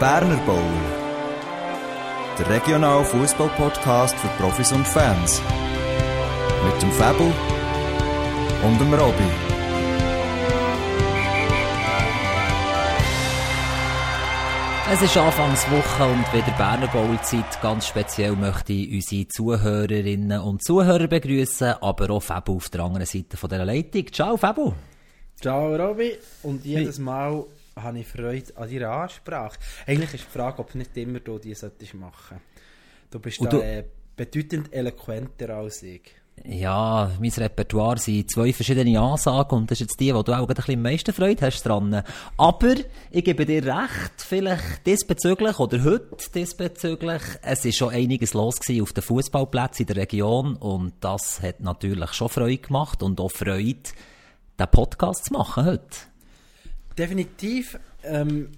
Berner Bowl. Der regionale Fußball-Podcast für Profis und Fans. Mit dem Fabel und dem Robby. Es ist Anfangswoche und wieder Berner Bowl-Zeit. Ganz speziell möchte ich unsere Zuhörerinnen und Zuhörer begrüßen, aber auch Fabu auf der anderen Seite von dieser Leitung. Ciao, Fabu! Ciao, Robby. Und jedes Mal habe ich Freude an deiner Ansprache. Eigentlich ist die Frage, ob nicht immer du die solltest machen. Du bist Und da du- äh, bedeutend eloquenter als ich. Ja, mein Repertoire sind zwei verschiedene Ansagen und das ist jetzt die, wo du auch gerade ein bisschen am meisten Freude hast dran. Aber ich gebe dir recht, vielleicht diesbezüglich oder heute diesbezüglich, es ist schon einiges los gewesen auf den Fußballplätzen in der Region und das hat natürlich schon Freude gemacht und auch Freude, den Podcast zu machen heute. Definitiv. Ähm,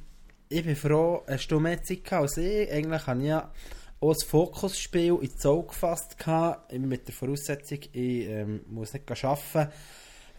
ich bin froh, hast du mehr Zeit gehabt als ich. Eigentlich habe ich ja auch das Fokusspiel ins Auge gefasst. gehabt, mit der Voraussetzung, ich ähm, muss nicht arbeiten.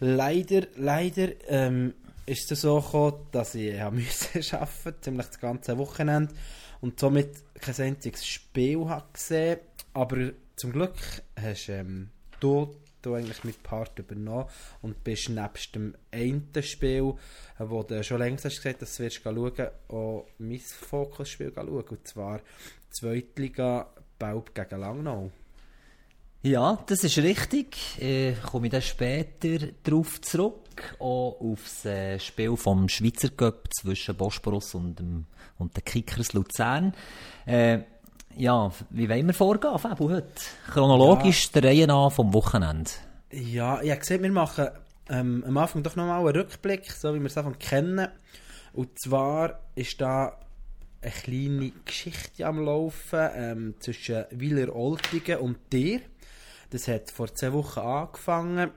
Leider, leider ähm, ist es so gekommen, dass ich ja müssen arbeiten ziemlich das ganze Wochenende und somit kein einziges Spiel habe gesehen. Aber zum Glück hast ähm, du, du eigentlich mit Part übernommen und bist nebst dem einen Spiel, äh, wo du schon längst hast gesagt, dass du wirst schauen, auch mein Fokusspiel schauen. Und zwar Zweitliga Baub gegen Langnau. Ja, das ist richtig. Äh, komme ich dann später darauf zurück. Auch auf das äh, Spiel vom Schweizer Cup zwischen Bosporus und, dem, und den Kickers Luzern. Äh, ja, wie wollen wir vorgehen, Fabu, heute? Chronologisch der Reihe nach vom Wochenende. Ja, ich habe gesehen, wir machen ähm, am Anfang doch nochmal einen Rückblick, so wie wir es davon kennen. Und zwar ist da eine kleine Geschichte am Laufen ähm, zwischen Wieler Oltigen und dir. Das hat vor zwei Wochen angefangen.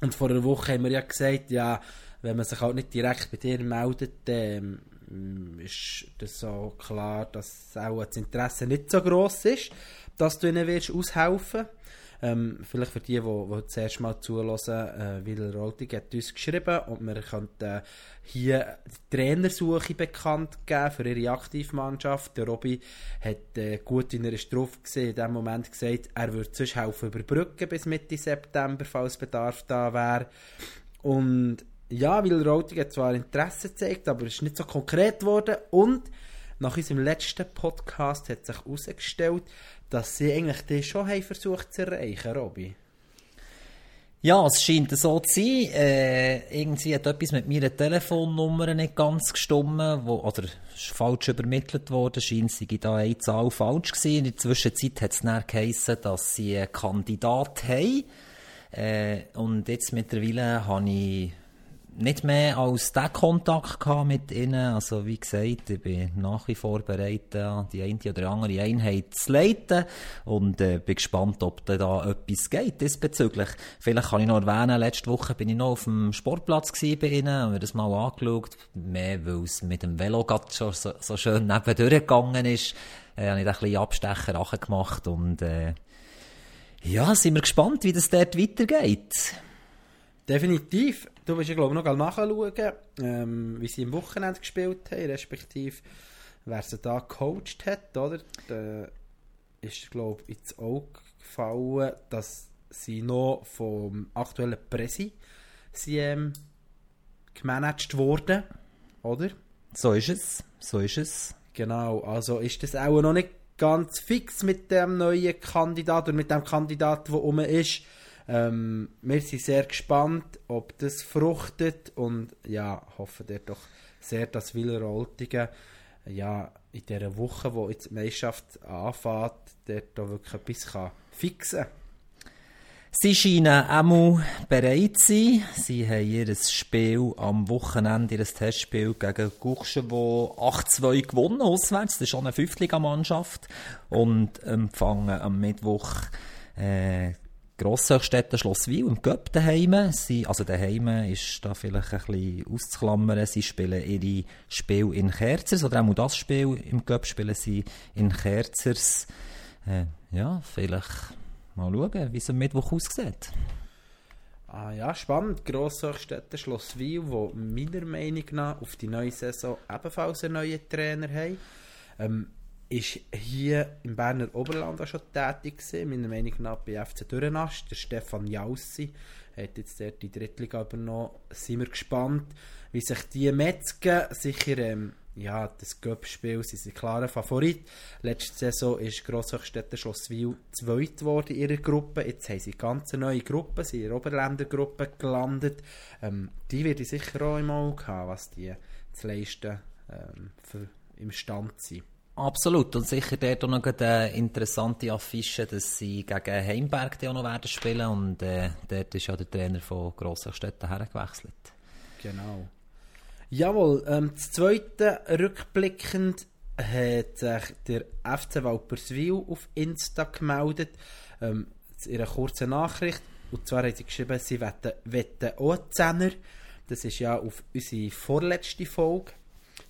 Und vor einer Woche haben wir ja gesagt, ja, wenn man sich halt nicht direkt bei dir meldet, ähm, ist das so klar, dass auch das Interesse nicht so gross ist, dass du ihnen wirst aushelfen ähm, vielleicht für die, die, erste Mal zulassen, äh, Wieler Roltig hat uns geschrieben und wir könnten hier die Trainersuche bekannt geben für ihre Aktivmannschaft. Der Robby hat äh, gut in einer Strophe gesehen, in dem Moment gesagt, er würde sonst helfen überbrücken bis Mitte September, falls Bedarf da wäre. Und ja, weil Routing hat zwar Interesse gezeigt, aber es ist nicht so konkret geworden. Und nach unserem letzten Podcast hat sich herausgestellt, dass sie eigentlich den schon haben versucht zu erreichen, Robby. Ja, es scheint so zu sein. Äh, irgendwie hat etwas mit meiner Telefonnummer nicht ganz gestimmt, wo, oder ist falsch übermittelt worden. Scheint sei da eine Zahl falsch gewesen. In der Zwischenzeit hat es dann geheissen, dass sie einen Kandidat haben. Äh, und jetzt mittlerweile habe ich nicht mehr als den Kontakt mit ihnen. Also, wie gesagt, ich bin nach wie vor bereit, die eine oder andere Einheit zu leiten. Und äh, bin gespannt, ob da, da etwas geht diesbezüglich. Vielleicht kann ich noch erwähnen, letzte Woche bin ich noch auf dem Sportplatz gewesen bei ihnen, haben mir das mal angeschaut. Mehr, weil es mit dem Velo schon so, so schön nebendurch gegangen ist. Äh, habe ich da ein bisschen Abstecher gemacht und äh, ja, sind wir gespannt, wie das dort weitergeht. Definitiv. Du bist ja, glaube ich, noch nachschauen, ähm, wie sie im Wochenende gespielt haben, respektive wer sie da gecoacht hat, oder? Da ist, glaube ich, ins Auge gefallen, dass sie noch vom aktuellen Presi sie, ähm, gemanagt wurden, oder? So ist es, so ist es. Genau, also ist das auch noch nicht ganz fix mit dem neuen Kandidat oder mit dem Kandidat, der rum ist. Ähm, wir sind sehr gespannt, ob das fruchtet und ja, hoffen wir doch sehr, dass Wieler Oltigen ja, in dieser Woche, wo jetzt die Meisterschaft anfängt, dort da wirklich etwas kann fixen kann. Sie scheinen einmal bereit zu sein. Sie haben ihr Spiel am Wochenende, ihr Testspiel gegen Guchschewo 8-2 gewonnen, auswärts. Das ist schon eine Fünftligamannschaft. Und empfangen am Mittwoch äh, Grosshöchstädter Schloss Wil im Göpp daheim. Sie, also daheim ist da vielleicht ein bisschen auszuklammern. Sie spielen ihre Spiel in Kerzers, oder auch das Spiel im Göpp spielen sie in Kerzers. Äh, ja, vielleicht mal schauen, wie es am Mittwoch aussieht. Ah ja, spannend. Grosshochstädte Schloss Wil, wo meiner Meinung nach auf die neue Saison ebenfalls einen neuen Trainer haben. Ähm, ist hier im Berner Oberland auch schon tätig gewesen, meiner Meinung nach bei FC Dürrenast. Der Stefan Jaussi hat jetzt dort die Drittliga übernommen. Sind wir gespannt, wie sich die Metzgen sicher ähm, ja, das Göppspiel sind ein klarer Favorit. Letzte Saison ist Grosshochstädter Schloss Wil zweit geworden in ihrer Gruppe. Jetzt haben sie eine ganz neue Gruppe, sie sind in der Oberländergruppe gelandet. Ähm, die werde ich sicher auch im Auge haben, was die zu leisten ähm, für, im Stand sind. Absolut. Und sicher dort auch noch eine interessante Affische, dass sie gegen Heimberg auch noch werden spielen. Und äh, dort ist ja der Trainer von Grosshochstädten hergewechselt. Genau. Jawohl, ähm, das zweite rückblickend hat sich der FC Walperswil auf Insta gemeldet. Ähm, in einer kurzen Nachricht. Und zwar hat sie geschrieben, sie wetten, wetten auch Zehner. Das ist ja auf unsere vorletzte Folge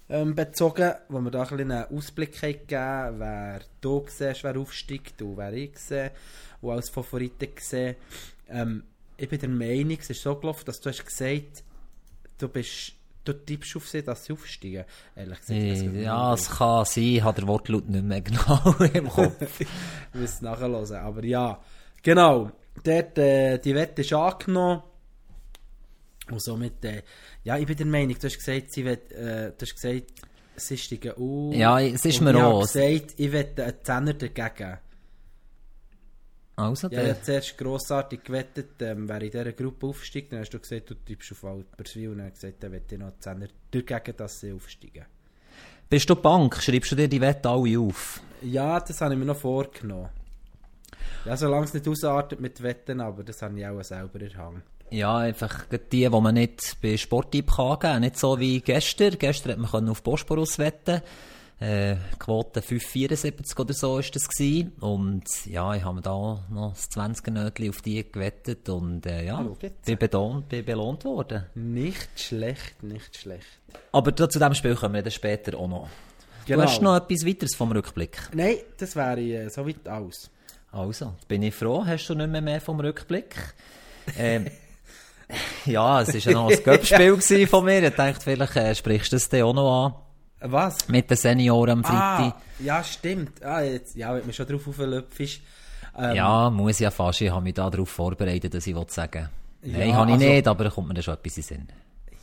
ähm, bezogen, wo wir da ein einen Ausblick haben gegeben wer du siehst, wer aufsteigt und wer ich sehe, und als Favoriten gesehen. Ähm, ich bin der Meinung, es ist so gelaufen, dass du hast gesagt, du bist du tippst auf sie, dass sie aufsteigen. Ehrlich gesagt, äh, ja, es kann sein, ich habe der Wortlaut nicht mehr genau im Kopf. ich muss nachhören, aber ja, genau. Dort, äh, die Wette ist angenommen. Und somit, äh, ja, ich bin der Meinung, du hast gesagt, sie wird, äh, du hast gesagt, sie steigen auf. Ja, es ist mir auch. Ich habe gesagt, ich wette einen Zehner dagegen. Also, ja, ich habe zuerst grossartig gewettet, ähm, wer in dieser Gruppe aufsteigt. Dann hast du gesagt, du tippst auf Alperswil. Und dann hast du gesagt, dann wette ich noch einen Zehner dagegen, dass sie aufsteigen. Bist du Bank? Schreibst du dir die Wette alle auf? Ja, das habe ich mir noch vorgenommen. Ja, solange es nicht ausartet mit Wetten, aber das habe ich auch selber erhangen. Ja, einfach die, die man nicht bei Sporttyp kann geben. Nicht so wie gestern. Gestern hat man auf Bosporus wetten äh, Quote 5,74 oder so ist das gewesen. Und ja, ich habe da noch das 20 Nötchen auf die gewettet und äh, ja, bin, belohnt, bin belohnt worden. Nicht schlecht, nicht schlecht. Aber zu diesem Spiel kommen wir dann später auch noch. Genau. Du hast noch etwas weiteres vom Rückblick? Nein, das wäre äh, soweit aus. Also, bin ich froh. Hast du nicht mehr, mehr vom Rückblick? ähm, ja, es war ja noch ein Göppspiel von mir. Ich dachte, vielleicht äh, sprichst du es dir auch noch an. Was? Mit den Senioren am Freitag. Ah, ja, stimmt. Ah, jetzt, ja, wenn man schon drauf auflöpft ähm, Ja, muss ja fast. Ich habe mich darauf vorbereitet, dass ich sagen ja, Nein, habe ich also, nicht, aber da kommt mir dann schon etwas in Sinn.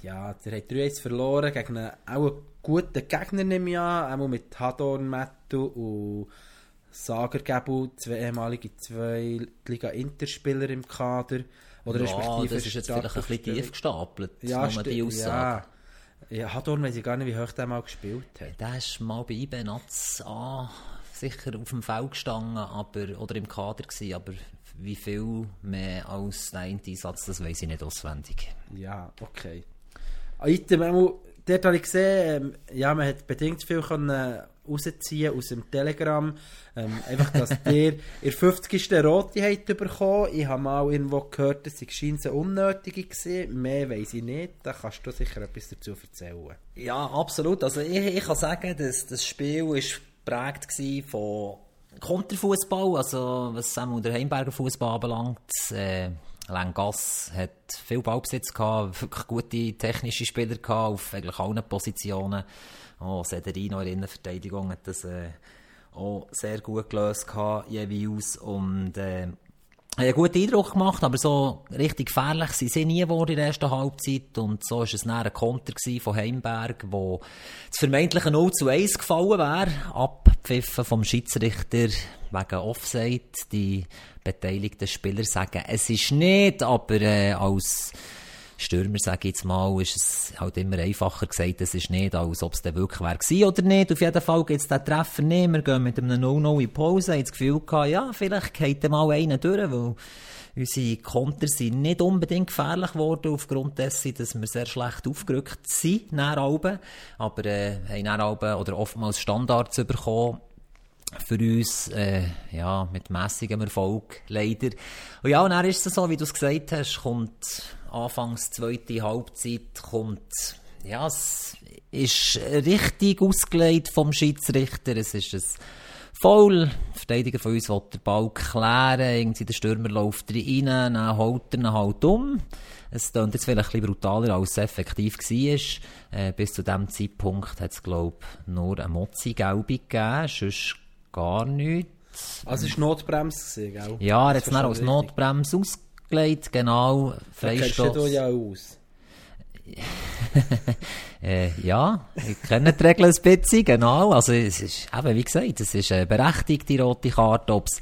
Ja, der hat 3-1 verloren gegen einen, auch einen guten Gegner, nehme ich an. Einmal mit Hadorn, Mettu und Sager Gebu, zwei ehemalige zwei Liga Interspieler im Kader. Oder ja, respektive das ist jetzt vielleicht ein bisschen tief gestapelt, ja, die Aussage. Ja. Ja, Hadorn weiß ich gar nicht, wie hoch der mal gespielt hat. Der ist mal bei IB Nats an, sicher auf dem Feld gestanden aber, oder im Kader gewesen, aber wie viel mehr als der Einsatz, das weiß ich nicht auswendig. Ja, okay. Item, dort habe ich gesehen, ähm, ja, man hat bedingt viel können rausziehen aus dem Telegram. Ähm, einfach, dass ihr ihr 50. Rote habt bekommen. Ich habe mal irgendwo gehört, dass es scheint unnötig war. Mehr weiß ich nicht. Da kannst du sicher etwas dazu erzählen. Ja, absolut. Also ich, ich kann sagen, dass das Spiel war geprägt von Konterfußball, also was Samuel der Heimberger Fußball anbelangt. Äh, Lengas hat viel Ballbesitz gehabt, wirklich gute technische Spieler gehabt, auf eigentlich allen Positionen. Oh, Sederino in der Innenverteidigung hat das äh, auch sehr gut gelöst gehabt, jeweils. Und, äh, einen guten Eindruck gemacht, aber so richtig gefährlich sind sie nie geworden in der ersten Halbzeit. Und so war es dann ein Konter von Heimberg, wo das vermeintliche 0 zu 1 gefallen wäre. Abpfiffen vom Schiedsrichter wegen Offside. Die beteiligten Spieler sagen, es ist nicht, aber äh, als Stürmer, sage ich jetzt mal, ist es halt immer einfacher gesagt, es ist nicht, als ob es dann wirklich wäre oder nicht. Auf jeden Fall gibt es den Treffer nicht. Wir gehen mit einem 0-0 in Pause. Ich habe das Gefühl gehabt, ja, vielleicht geht mal einer durch, weil unsere Konter sind nicht unbedingt gefährlich geworden, aufgrund dessen, dass wir sehr schlecht aufgerückt sind, nach Aber äh, haben nach oder oftmals Standards bekommen für uns, äh, ja, mit mäßigem Erfolg, leider. Und ja, und dann ist es so, wie du es gesagt hast, kommt anfangs zweite Halbzeit, kommt, ja, es ist richtig ausgelegt vom Schiedsrichter, es ist ein Foul. Der Verteidiger von uns will den Ball klären, irgendwie der Stürmer läuft rein, dann holt er ihn halt um. Es klingt jetzt vielleicht ein bisschen brutaler, als es effektiv war. Äh, bis zu diesem Zeitpunkt hat es, glaube ich, nur eine Mozzi-Gelbe gegeben, sonst gar nichts. Also es war Notbremse, gell? Ja, er hat es dann als verstehe ich ausgelegt, genau. Du Freistoß. dich ja aus. Äh, ja, ich kenne die Regeln ein bisschen, genau. Also, es ist, eben, wie gesagt, es ist eine berechtigte rote Karte, ob es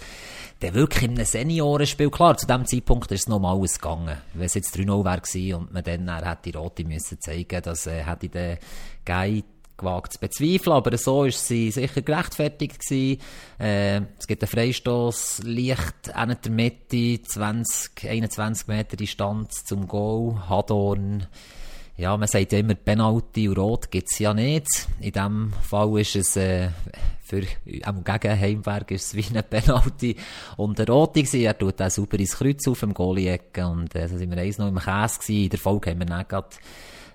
dann wirklich in einem Seniorenspiel, klar, zu dem Zeitpunkt ist es noch mal alles gegangen. Wenn es jetzt 3-0 wäre und man dann, dann hätte die rote müssen zeigen, das äh, hätte der Guy gewagt zu bezweifeln, aber so ist sie sicher gerechtfertigt gewesen. Äh, es gibt einen Freistoß, leicht an der Mitte, 20, 21 Meter Distanz zum Goal, Hadorn, ja, man sagt ja immer, Penalty und Rot gibt's ja nicht. In diesem Fall ist es, äh, für, am gegen Heimberg ist es wie eine Penalty und eine Rote. Er tut auch sauber ins Kreuz auf dem Goalie-Ecke und, äh, so sind wir eins noch im Käse gewesen. In der Folge haben wir dann grad,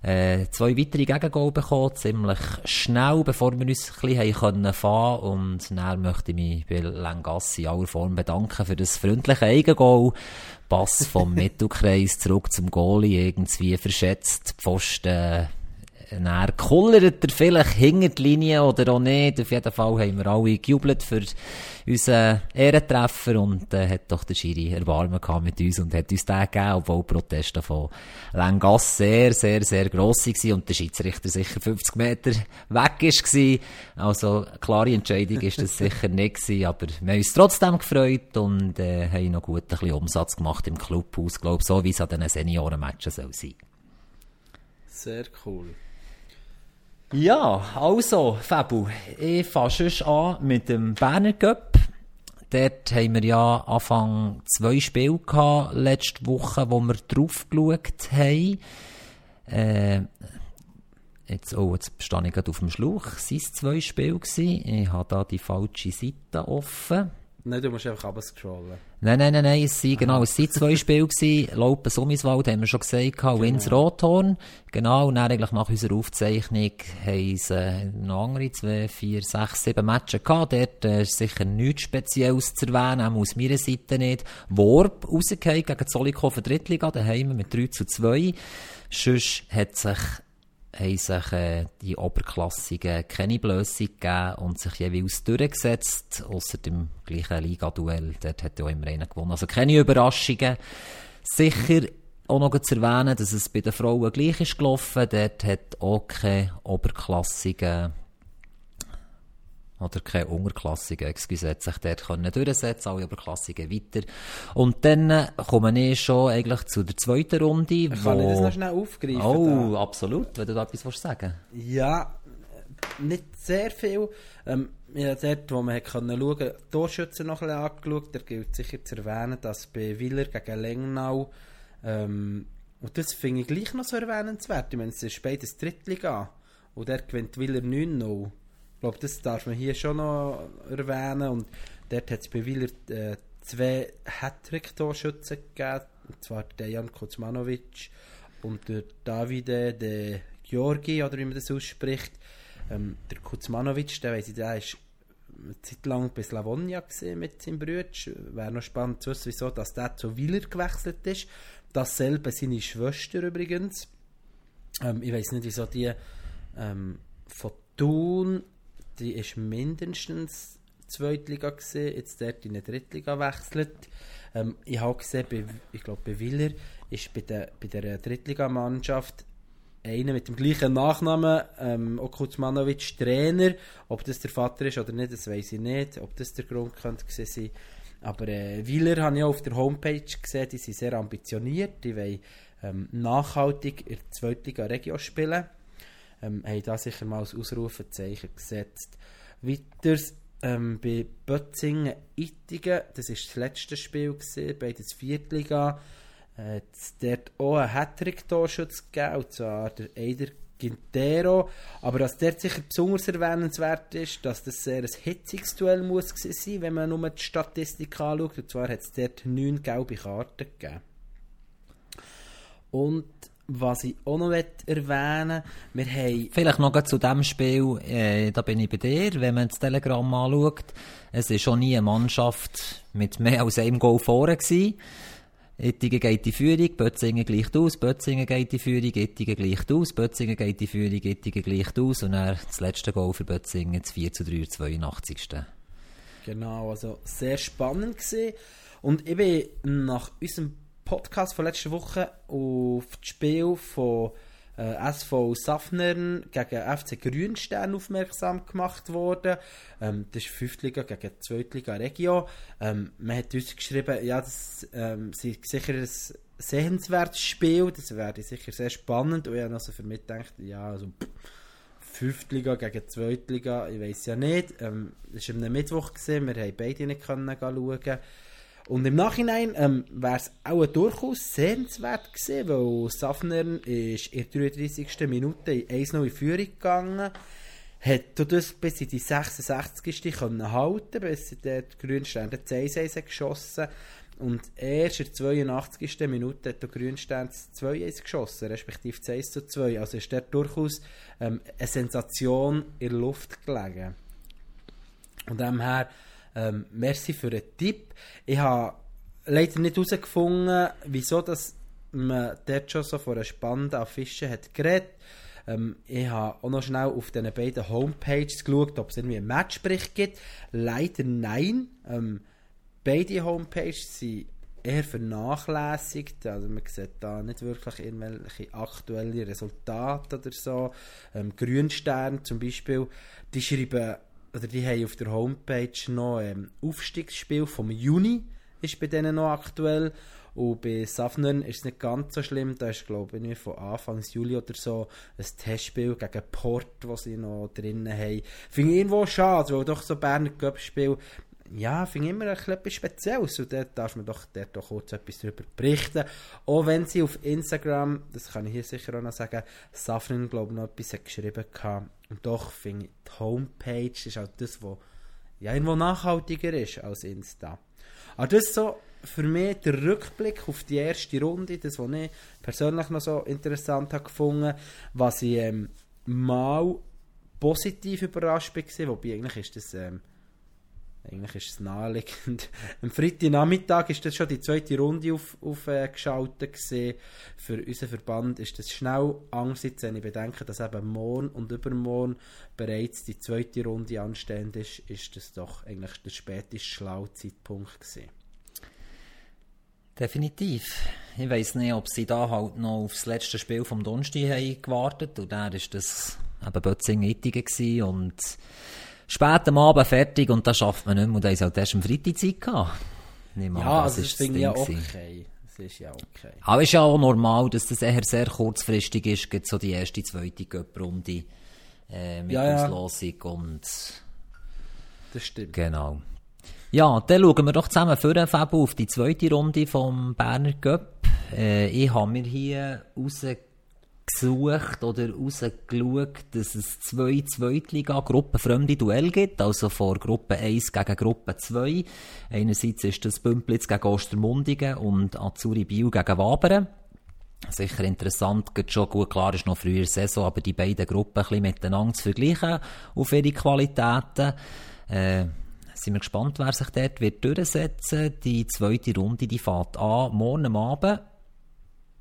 äh, zwei weitere Gegengol bekommen, ziemlich schnell, bevor wir uns ein bisschen können fahren und dann möchte ich mich bei Langassi in aller Form bedanken für das freundliche Eigengoal. Pass vom Mittelkreis zurück zum Goalie, irgendwie verschätzt, Pfosten, dann kullert er vielleicht hinter die Linie oder auch nicht. Auf jeden Fall haben wir alle gejubelt für unseren Ehrentreffer und äh, hat doch der Schiri Erbarmen gehabt mit uns und hat uns den gegeben, obwohl die Proteste von Lengass sehr, sehr, sehr gross waren und der Schiedsrichter sicher 50 Meter weg gewesen. Also, klare Entscheidung ist das sicher nicht gewesen, aber wir haben uns trotzdem gefreut und äh, haben noch gut ein bisschen Umsatz gemacht im Clubhaus, glaube so wie es an diesen Seniorenmatchen soll sein. Sehr cool. Ja, also, Fabu, ich fange schon an mit dem Berner Cup. Dort haben wir ja Anfang zwei Spiele gehabt, letzte Woche, wo wir drauf geschaut haben. Äh, jetzt, oh, jetzt stehe ich gerade auf dem Schlauch. Sind es zwei Spiele? Ich habe da die falsche Seite offen. Nein, du musst einfach runterscrollen. Nein, nein, nein, nein, es sind, genau, es sind zwei Spiele gewesen. Laupen Summiswald haben wir schon gesagt, genau. Wins Rothorn. Genau, und dann eigentlich nach unserer Aufzeichnung haben sie äh, noch andere, zwei, vier, sechs, sieben Matches gehabt. Dort äh, ist sicher nichts Spezielles zu erwähnen, auch aus meiner Seite nicht. Worp rausgefallen gegen Zollikofen Drittliga, daheim mit 3 zu 2. Sonst hat sich haben sich äh, die Oberklassigen keine Blöße gegeben und sich jeweils durchgesetzt, außer dem gleichen Liga-Duell. Dort hat ja auch immer einer gewonnen. Also keine Überraschungen. Sicher auch noch zu erwähnen, dass es bei den Frauen gleich ist gelaufen. Dort hat auch keine Oberklassigen oder keine Unterklassigen, excuse, sich dort können durchsetzen, alle Oberklassigen weiter. Und dann äh, komme ich schon eigentlich zu der zweiten Runde, Kann ich das noch schnell aufgreifen? Oh, da? absolut, wenn du da etwas willst sagen Ja, äh, nicht sehr viel. Ähm, ja, dort, wo man können schauen konnte, Torschützen noch ein bisschen angeschaut. Da gilt sicher zu erwähnen, dass bei Willer gegen Lengnau, ähm, und das finde ich gleich noch so erwähnenswert. Ich meine, es ist beides Drittliga. Und der gewinnt Willer 9-0. Ich glaube, das darf man hier schon noch erwähnen. Und dort hat es bei Willer äh, zwei Hattrick-Torschützen gegeben. Und zwar der Jan Kuzmanovic und der Davide de Georgi, oder wie man das ausspricht. Ähm, der Kuzmanovic, der weiss ich, der ist eine Zeit lang bei Slavonia mit seinem Bruder. Wäre noch spannend zu wissen, wieso dass der zu Willer gewechselt ist. Dasselbe seine Schwester übrigens. Ähm, ich weiß nicht, wieso die ähm, von Thun, die ist mindestens Zweitliga gesehen, jetzt dort in eine Drittliga wechselt. Ähm, ich habe gesehen, bei, ich glaube bei Willer ist bei der, bei der Drittligamannschaft einer mit dem gleichen Nachnamen, ähm, Okuzmanovic, Trainer. Ob das der Vater ist oder nicht, das weiß ich nicht. Ob das der Grund könnte sein. Aber äh, Wieler habe ich auch auf der Homepage gesehen, die sind sehr ambitioniert. Die wollen ähm, nachhaltig in der Zweitliga Regio spielen. Ähm, haben da sicher mal als Ausrufezeichen gesetzt. Weiters ähm, bei Bötzingen Ittigen, das war das letzte Spiel, gewesen, beides Viertliga. Äh, dort auch einen Hattrick-Torschutz gegeben, und zwar der Eider Quintero. Aber was dort sicher besonders erwähnenswert ist, dass das sehr ein hitziges Duell muss sein, wenn man nur die Statistik anschaut. Und zwar hat es dort neun gelbe Karten gegeben. Und was ich auch noch erwähnen wir haben... Vielleicht noch zu dem Spiel, äh, da bin ich bei dir, wenn man das Telegramm anschaut, es ist schon nie eine Mannschaft mit mehr als einem Goal vorne gewesen. Ittigen geht die Führung, Bötzingen gleicht aus, Bötzingen geht die Führung, Ittigen gleicht aus, Bötzingen geht die Führung, Ittigen gleicht aus und dann das letzte Goal für Bötzingen, das 4 zu 3, 82. Genau, also sehr spannend gewesen. Und ich bin nach unserem Podcast von letzter Woche auf das Spiel von äh, SV Safnern gegen FC Grünstern aufmerksam gemacht worden. Ähm, das ist 5. Liga gegen 2. Liga Regio. Ähm, man hat uns geschrieben, ja, das ähm, ist sicher ein sehenswertes Spiel, das wäre sicher sehr spannend. Und ich habe also für mich gedacht, ja, also pff, 5. Liga gegen 2. Liga, ich weiß ja nicht. Ähm, das war am Mittwoch, gewesen, wir haben beide nicht können schauen. Und im Nachhinein ähm, wäre es auch durchaus sehenswert gewesen, weil Safner ist in der 33. Minute in 1-0 in Führung gegangen, hat das bis in die 66. können halten, bis der Grünstein den 1 geschossen und erst in der 82. Minute hat der Grünstein 2-1 geschossen, respektive 1-2. Also ist dort durchaus ähm, eine Sensation in der Luft gelegen. Und dem ähm, merci für den Tipp. Ich habe leider nicht herausgefunden, wieso dass man dort schon so von einer spannenden Affische hat geredet. Ähm, ich habe auch noch schnell auf diesen beiden Homepages geschaut, ob es irgendwie einen Matchbericht gibt. Leider nein. Ähm, beide Homepages sind eher vernachlässigt. Also man sieht da nicht wirklich irgendwelche aktuellen Resultate oder so. Ähm, Grünstern zum Beispiel, die schreiben oder die haben auf der Homepage noch ein ähm, Aufstiegsspiel vom Juni, ist bei denen noch aktuell. Und bei Safnern ist es nicht ganz so schlimm. Da ist, glaube ich, von Anfang Juli oder so ein Testspiel gegen Port, das sie noch drinnen haben. Finde ich irgendwo schade, weil doch so Berner Cup-Spiel, ja, finde ich immer bisschen Spezielles. Und dort darf man doch, dort doch kurz etwas darüber berichten. Auch wenn sie auf Instagram, das kann ich hier sicher auch noch sagen, Safnern, glaube ich, noch etwas hat geschrieben hat und doch finde ich, die Homepage ist halt das, was ja, irgendwo nachhaltiger ist als Insta. Aber das ist so für mich der Rückblick auf die erste Runde, das, was ich persönlich noch so interessant habe gefunden, was ich ähm, mal positiv überrascht war, wobei eigentlich ist das ähm, eigentlich ist es naheliegend. Am Freitagnachmittag ist das schon die zweite Runde aufgeschaltet auf, äh, Für unseren Verband ist das schnell angesichts, wenn ich bedenke, dass eben morgen und übermorgen bereits die zweite Runde anstehend ist, ist das doch eigentlich der späteste schlaue Zeitpunkt gewesen. Definitiv. Ich weiß nicht, ob sie da halt noch auf das letzte Spiel vom Donnerstag haben gewartet und da ist das eben Bötzing-Ittigen und spät am Abend fertig und das schafft man nicht mehr. Und da ist halt erst am Freitag Zeit gehabt. Ja, also das finde ich ja okay. Das ist ja okay. Aber es ist ja auch normal, dass das eher sehr kurzfristig ist, gibt so die erste, zweite Göpprunde äh, mit ja, Auslosung ja. und... Das stimmt. Genau. Ja, dann schauen wir doch zusammen für den Fabio auf die zweite Runde vom Berner Göpp. Äh, ich habe mir hier rausgekommen, gesucht oder rausgeschaut, dass es zwei Zweitliga gruppenfremde Duell gibt, also vor Gruppe 1 gegen Gruppe 2. Einerseits ist das Bümplitz gegen Ostermundigen und Azuri Biel gegen Wabern. Sicher interessant, geht schon gut, klar ist noch früher Saison, aber die beiden Gruppen ein bisschen miteinander zu vergleichen auf ihre Qualitäten. Äh, sind wir gespannt, wer sich dort wird durchsetzen Die zweite Runde, die fährt an, morgen Abend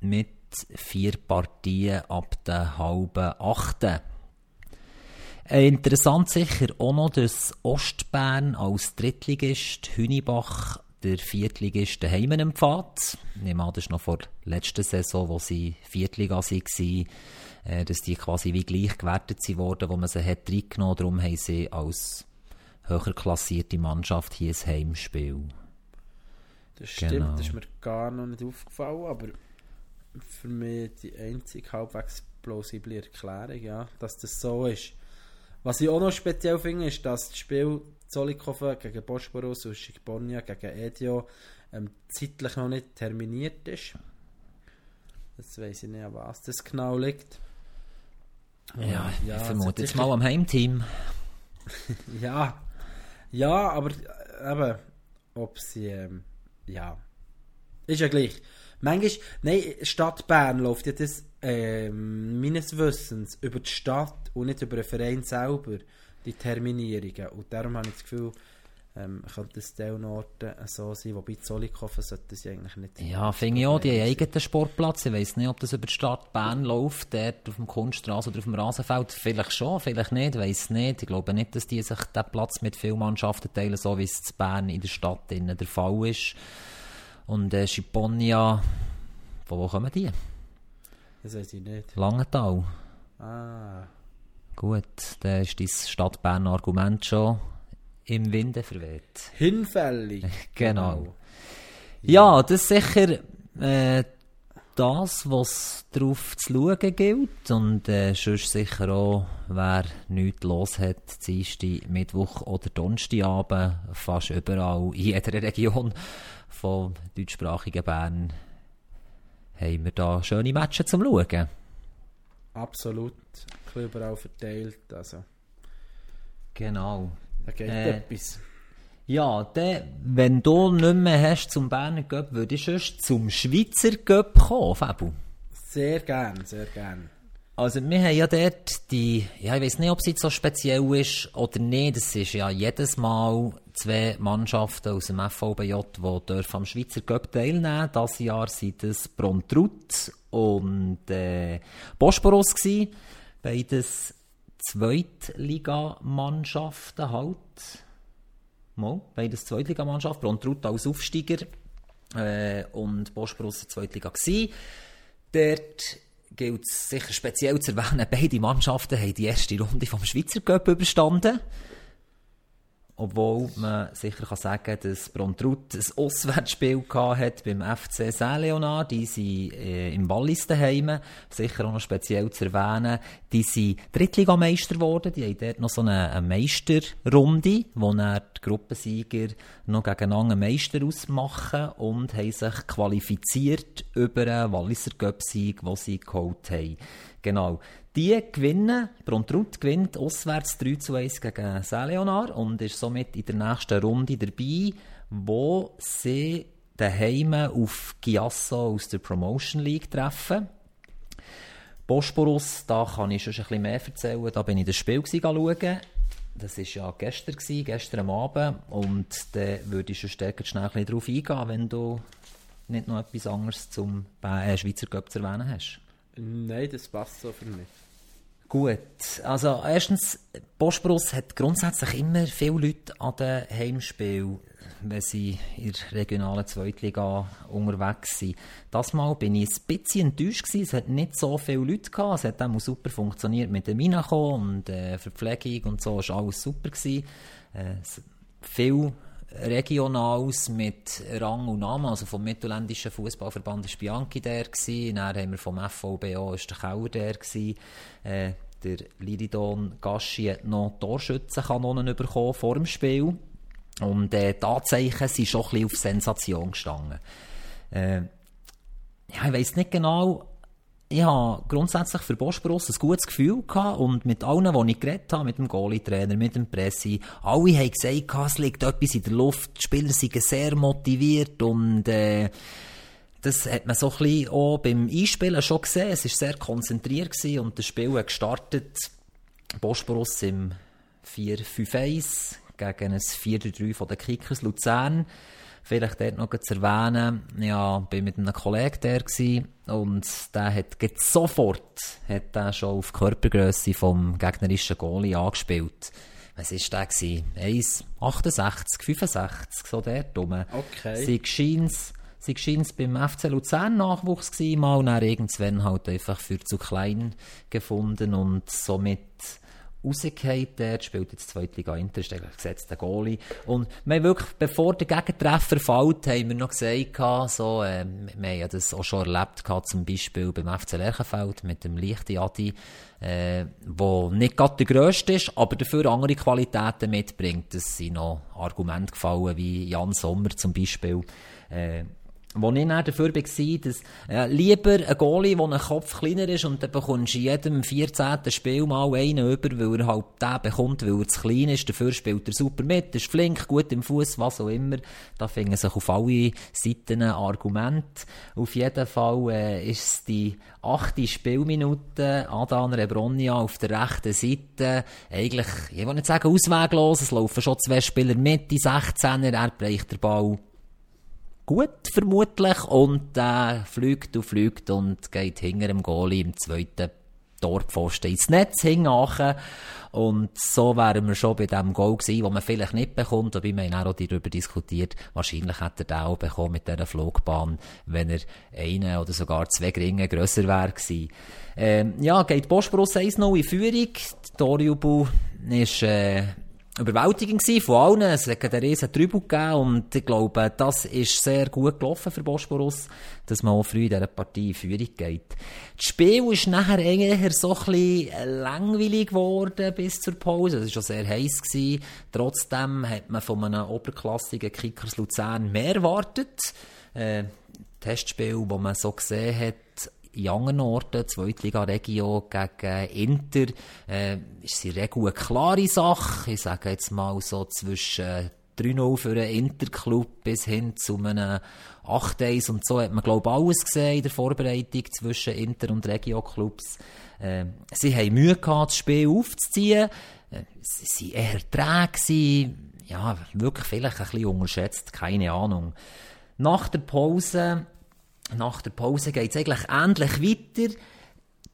mit vier Partien ab der halben achten. Äh, interessant sicher auch noch, dass Ostbern als Drittligist Hünibach der Viertligist daheim empfahrt. Ich nehme an, das ist noch vor der letzten Saison, wo sie Viertliga waren, äh, dass die quasi wie gleich gewertet wurden, wo man sie hat reingenommen. Darum haben sie als höher klassierte Mannschaft hier ein Heimspiel. Das stimmt, genau. das ist mir gar noch nicht aufgefallen, aber für mich die einzige halbwegs plausible Erklärung, ja, dass das so ist. Was ich auch noch speziell finde, ist, dass das Spiel Zollikofen gegen Bosporus und Schigbonia gegen Edio ähm, zeitlich noch nicht terminiert ist. Jetzt weiß ich nicht, an was das genau liegt. Ja, ja ich vermute jetzt mal am Heimteam. ja, ja, aber äh, eben, ob sie, ähm, ja, ist ja gleich. Manchmal, nein, Stadt Bern läuft ja das ähm, meines Wissens über die Stadt und nicht über den Verein selber die Terminierungen. Und darum habe ich das Gefühl, ähm, könnte es Orten so sein, wobei Zollikofen sollte sie eigentlich nicht Ja, finde ich auch, die haben eigenen Sportplatz. Ich weiss nicht, ob das über die Stadt Bern läuft, dort auf dem Kunststraße oder auf dem Rasenfeld. Vielleicht schon, vielleicht nicht, weiss nicht. Ich glaube nicht, dass die sich den Platz mit vielen Mannschaften teilen, so wie es zu Bern in der Stadt der Fall ist. Und äh, Schiponia, von wo kommen die? Das weiß ich nicht. Langenthal. Ah. Gut, dann ist dein Stadt Bern Argument schon im Winde verweht. Hinfällig. genau. Ja, das ist sicher äh, das, was darauf zu schauen gilt. Und äh, sonst sicher auch, wer nichts los hat, Dienstag, Mittwoch oder Donnerstagabend, fast überall in jeder Region vom deutschsprachigen Bern, haben wir da schöne Matches zum Schauen. Absolut. Überall verteilt. Also. Genau. Da geht äh, etwas. Ja, dann, wenn du nicht mehr hast zum Berner Göpp, würde ich sonst zum Schweizer Göpp kommen, Fabu? Sehr gern, sehr gern. Also wir haben ja dort die, ja ich weiß nicht, ob es jetzt so speziell ist oder nicht, das ist ja jedes Mal zwei Mannschaften aus dem FVBJ, die dürfen am Schweizer Cup teilnehmen. Dieses Jahr sind es Brontrut und äh, Bosporus gewesen. Beides Zweitligamannschaften halt. Mal, beides Zweitligamannschaften. Brontrut als Aufsteiger äh, und Bosporus Zweitliga gewesen. Dort gilt es sicher speziell zu erwähnen, beide Mannschaften haben die erste Runde vom Schweizer Cup überstanden. Obwohl man sicher kann sagen kann, dass Brontrut ein Auswärtsspiel hat beim FC Saint-Leonard. Die sind äh, im Wallis daheim. Sicher auch noch speziell zu erwähnen. Die sind Drittligameister geworden. Die haben dort noch so eine, eine Meisterrunde, wo dann die Gruppensieger noch gegeneinander Meister ausmachen und haben sich qualifiziert über einen Walliser Cup-Sieg, den sie geholt haben. Genau. Die gewinnen, Brontrut gewinnt auswärts 3 zu 1 gegen Saint-Leonard und ist somit in der nächsten Runde dabei, wo sie daheim auf Giasso aus der Promotion League treffen. Bosporus, da kann ich schon ein bisschen mehr erzählen, da bin ich das Spiel schauen. Das war ja gestern, gestern am Abend und da würde ich schon stärker schnell darauf eingehen, wenn du nicht noch etwas anderes zum äh, Schweizer Cup zu erwähnen hast. Nein, das passt so für mich. Gut, also erstens, Bosporus hat grundsätzlich immer viele Leute an den Heimspielen, wenn sie in der regionalen Zweitliga unterwegs sind. Das Mal bin ich ein bisschen enttäuscht gewesen. Es hat nicht so viele Leute gehabt. Es hat auch super funktioniert mit dem Reinkommen und äh, Verpflegung und so. Es war alles super gewesen. Äh, viel Regionals mit Rang und Namen, also vom mittelländischen Fußballverband war Bianchi der gewesen, dann haben wir vom FVBO ist der Kauer der gewesen, äh, der Liridon Gaschi hat noch Torschützenkanonen bekommen vor dem Spiel. Und äh, die Anzeichen sind schon ein bisschen auf Sensation gestanden. Äh, ja, ich weiss nicht genau, ich habe grundsätzlich für Bosporus ein gutes Gefühl gehabt und mit allen, die ich geredet habe, mit dem Goalie-Trainer, mit dem Pressi, alle haben gesagt, es liegt etwas in der Luft, die Spieler sind sehr motiviert und äh, das hat man so ein bisschen auch beim Einspielen schon gesehen. Es war sehr konzentriert gewesen und das Spiel hat gestartet. Bosporus im 4-5-1 gegen ein 4-3 von den Kickers Luzern. Vielleicht dort noch zu erwähnen, ja, bin mit einem Kollegen der gewesen, und der hat sofort, hat der schon auf die Körpergröße vom gegnerischen Goalie angespielt. Was war der gewesen? 1, 68, 65, so dort rum. Okay. Sie scheint's, sie scheint's beim FC Luzern Nachwuchs gewesen, mal, und dann irgendwann halt einfach für zu klein gefunden und somit rausgefallen dort, spielt jetzt Zweitliga Inter, ist eigentlich gesetzter Goalie. Und wir haben wirklich, bevor der Gegentreffer fällt, haben wir noch gesagt, so, äh, wir haben ja das auch schon erlebt, zum Beispiel beim FC Lerchenfeld mit dem Leichten Adi, äh, wo nicht gerade der grösste ist, aber dafür andere Qualitäten mitbringt. Das sind noch Argumente gefallen, wie Jan Sommer zum Beispiel, äh, wo ich dann dafür war, dass äh, lieber ein Goalie, der ein Kopf kleiner ist und dann bekommst du in jedem 14. Spiel mal einen über, weil er halt den bekommt, weil er zu klein ist. Dafür spielt er super mit, ist flink, gut im Fuß, was auch immer. Da finden sich auf alle Seiten ein Argument. Auf jeden Fall äh, ist es die achte Spielminute, Adan Rebronia auf der rechten Seite. Eigentlich, ich will nicht sagen ausweglos, es laufen schon zwei Spieler mit, die 16er, er bricht den Ball gut, vermutlich, und äh, fliegt und fliegt und geht hinter dem Goalie im zweiten Torpfosten ins Netz hinten Und so wären wir schon bei dem Goal gewesen, wo man vielleicht nicht bekommt, wobei wir haben auch darüber diskutiert, wahrscheinlich hätte er den auch bekommen mit dieser Flugbahn, wenn er eine oder sogar zwei Gringe grösser wäre gewesen. Ähm, ja, geht Bosporus 1-0 in Führung. Die Torjubel ist, äh, überwältigend gewesen von allen. Es hat einen riesen Trübel gegeben und ich glaube, das ist sehr gut gelaufen für Bosporus, dass man auch früh in dieser Partie in Führung geht. Das Spiel ist nachher eher so ein bisschen langweilig geworden bis zur Pause. Es war schon sehr heiß gewesen. Trotzdem hat man von einem oberklassigen Kickers Luzern mehr erwartet. Äh, Testspiel, wo man so gesehen hat, in anderen Orten, Zweitliga-Regio gegen Inter, äh, ist sie eine eine klare Sache. Ich sage jetzt mal so zwischen 3-0 für einen Interclub bis hin zu einem 8-1 und so hat man glaube ich alles gesehen in der Vorbereitung zwischen Inter- und Regio-Clubs. Äh, sie haben Mühe gehabt, das Spiel aufzuziehen. Äh, sie waren eher träge, ja, wirklich vielleicht ein bisschen unterschätzt, keine Ahnung. Nach der Pause nach der Pause geht es eigentlich ähnlich weiter.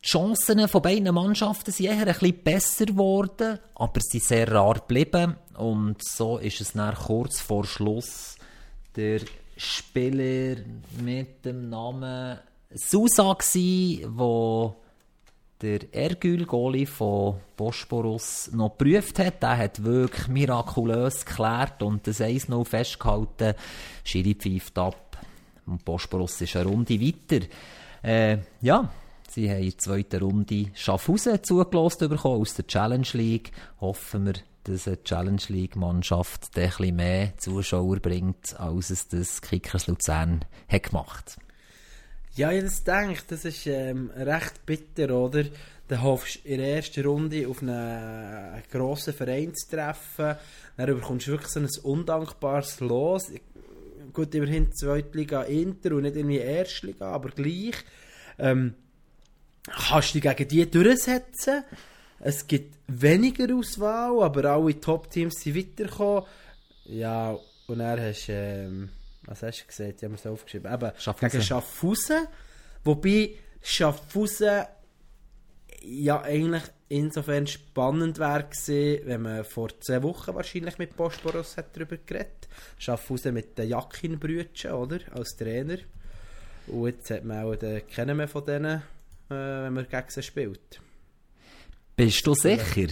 Die Chancen von beiden Mannschaften sind eher ein bisschen besser geworden, aber sie sind sehr rar geblieben. Und so ist es dann kurz vor Schluss der Spieler mit dem Namen Susa gsi, wo der Ergül Goli von Bosporus noch geprüft hat. Der hat wirklich mirakulös geklärt und das 1-0 festgehalten. Schiri pfeift ab und Bosporus ist eine Runde weiter. Äh, ja, sie haben in der zweiten Runde Schaffhausen zugelassen bekommen aus der Challenge League. Hoffen wir, dass eine Challenge League Mannschaft ein mehr Zuschauer bringt, als es das Kickers Luzern hat gemacht. Ja, ich denke, das ist ähm, recht bitter, oder? Dann hoffst du in der ersten Runde auf einen grossen Verein zu treffen, dann bekommst du wirklich so ein undankbares Los gut, immerhin Zweitliga Inter und nicht irgendwie Erstliga, aber gleich. Ähm, kannst du dich gegen die durchsetzen. Es gibt weniger Auswahl, aber alle Top-Teams sind weitergekommen. Ja, und er hast ähm, was hast du gesagt? Ich habe es aufgeschrieben. Eben, Schaffhausen. gegen Schaffhausen. Wobei Schaffhausen ja eigentlich insofern spannend wäre gewesen, wenn man vor zwei Wochen wahrscheinlich mit Bosporus hat darüber geredet. Schaffhausen mit den Jakin-Brüdchen, oder? Als Trainer. Und jetzt hat man auch den, kennen wir von denen, äh, wenn man gegen sie spielt. Bist du sicher?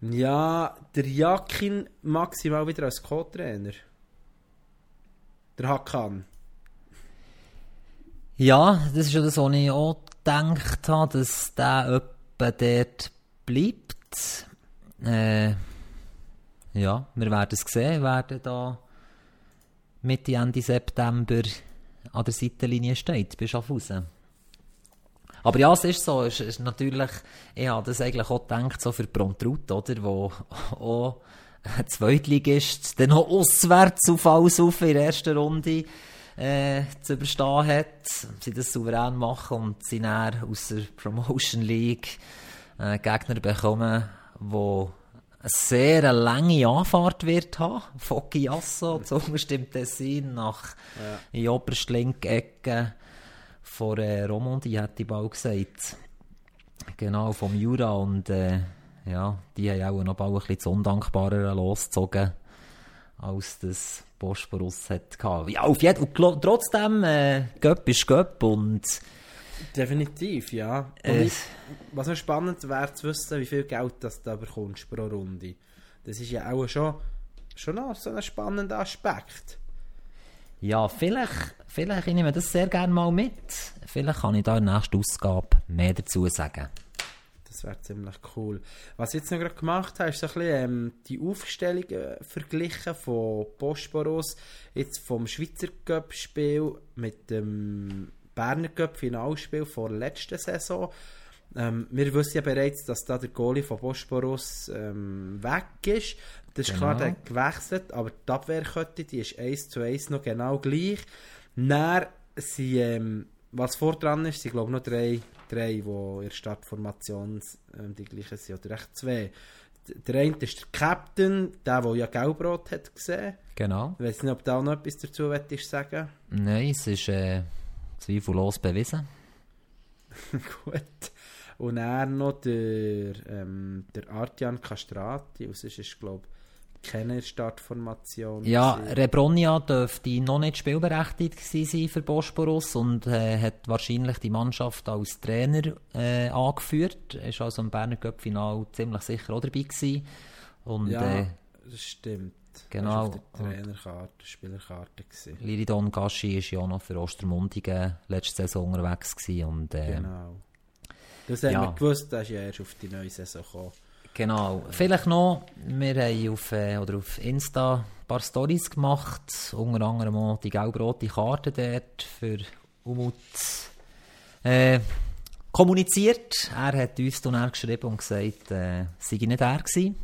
Ja, der Jakin maximal wieder als Co-Trainer. Der Hakan. Ja, das ist ja das, was ich auch gedacht habe, dass der etwa dort bleibt. Äh, ja, wir werden es sehen, werden da Mitte, Ende September an der Seitenlinie steht, bei Schaffhausen. Aber ja, es ist so, es ist natürlich, ich habe das eigentlich auch gedacht, so für Brontrut, oder, wo auch Zweitligist dann auch auswärts auf alles auf in der ersten Runde äh, zu überstehen hat. Sie das souverän machen und sie dann aus der Promotion League äh, Gegner bekommen, wo eine sehr lange Anfahrt wird haben, von Chiasso zu im Tessin nach ja. in die oberste linke Ecke von äh, Romandie, hätte ich bald gesagt. Genau, vom Jura und äh, ja, die haben auch noch bald ein bisschen zu undankbarer losgezogen, als das Bosporus hat gehabt. Ja, auf jeden Fall, trotzdem, äh, Göpp ist Göpp und Definitiv, ja. Äh, ich, was noch spannend wäre zu wissen, wie viel Geld das du da bekommst pro Runde. Das ist ja auch schon, schon noch so ein spannender Aspekt. Ja, vielleicht, vielleicht nehme ich das sehr gerne mal mit. Vielleicht kann ich da in der nächsten Ausgabe mehr dazu sagen. Das wäre ziemlich cool. Was ich jetzt noch gerade gemacht habe, ist so ein bisschen ähm, die Aufstellungen verglichen von Bosporus, jetzt vom Schweizer Cup-Spiel mit dem Berner Cup-Finalspiel vor der letzten Saison. Ähm, wir wissen ja bereits, dass da der Goalie von Bosporus ähm, weg ist. Das ist klar, Genau. der hat gewechselt, aber die Abwehrkette, die ist 1 zu 1 noch genau gleich. Dann sind, ähm, was vor dran ist, sind glaube ich noch drei, drei, die in der Startformation ähm, die gleichen sind, oder echt zwei. Der eine ist der Captain, der, der ja Gelbrot hat gesehen. Genau. Ich weiß nicht, ob du auch noch etwas dazu möchtest sagen Nein, es ist äh, zweifellos bewiesen. Gut. Und dann noch der, ähm, der Artian Castrati, und sonst ist, glaube keine Startformation. Ja, gewesen. Rebronia dürfte noch nicht spielberechtigt sein für Bosporus und äh, hat wahrscheinlich die Mannschaft als Trainer äh, angeführt. Er ist also im Berner Cup-Final ziemlich sicher auch dabei gewesen. Und ja äh, das stimmt. genau. Das war auf der Trainerkarte, Spielerkarte. Gewesen. Liridon Gaschi ist ja auch noch für Ostermundigen letzte Saison unterwegs gewesen und äh, Genau. Das haben ja. wir gewusst, das ist ja erst auf die neue Saison gekommen. Genau. Vielleicht noch, wir haben auf, äh, oder auf Insta ein paar Stories gemacht, unter anderem auch die gelb-rote Karte dort für Umut äh, kommuniziert. Er hat uns dann auch geschrieben und gesagt, äh, sei nicht er gewesen.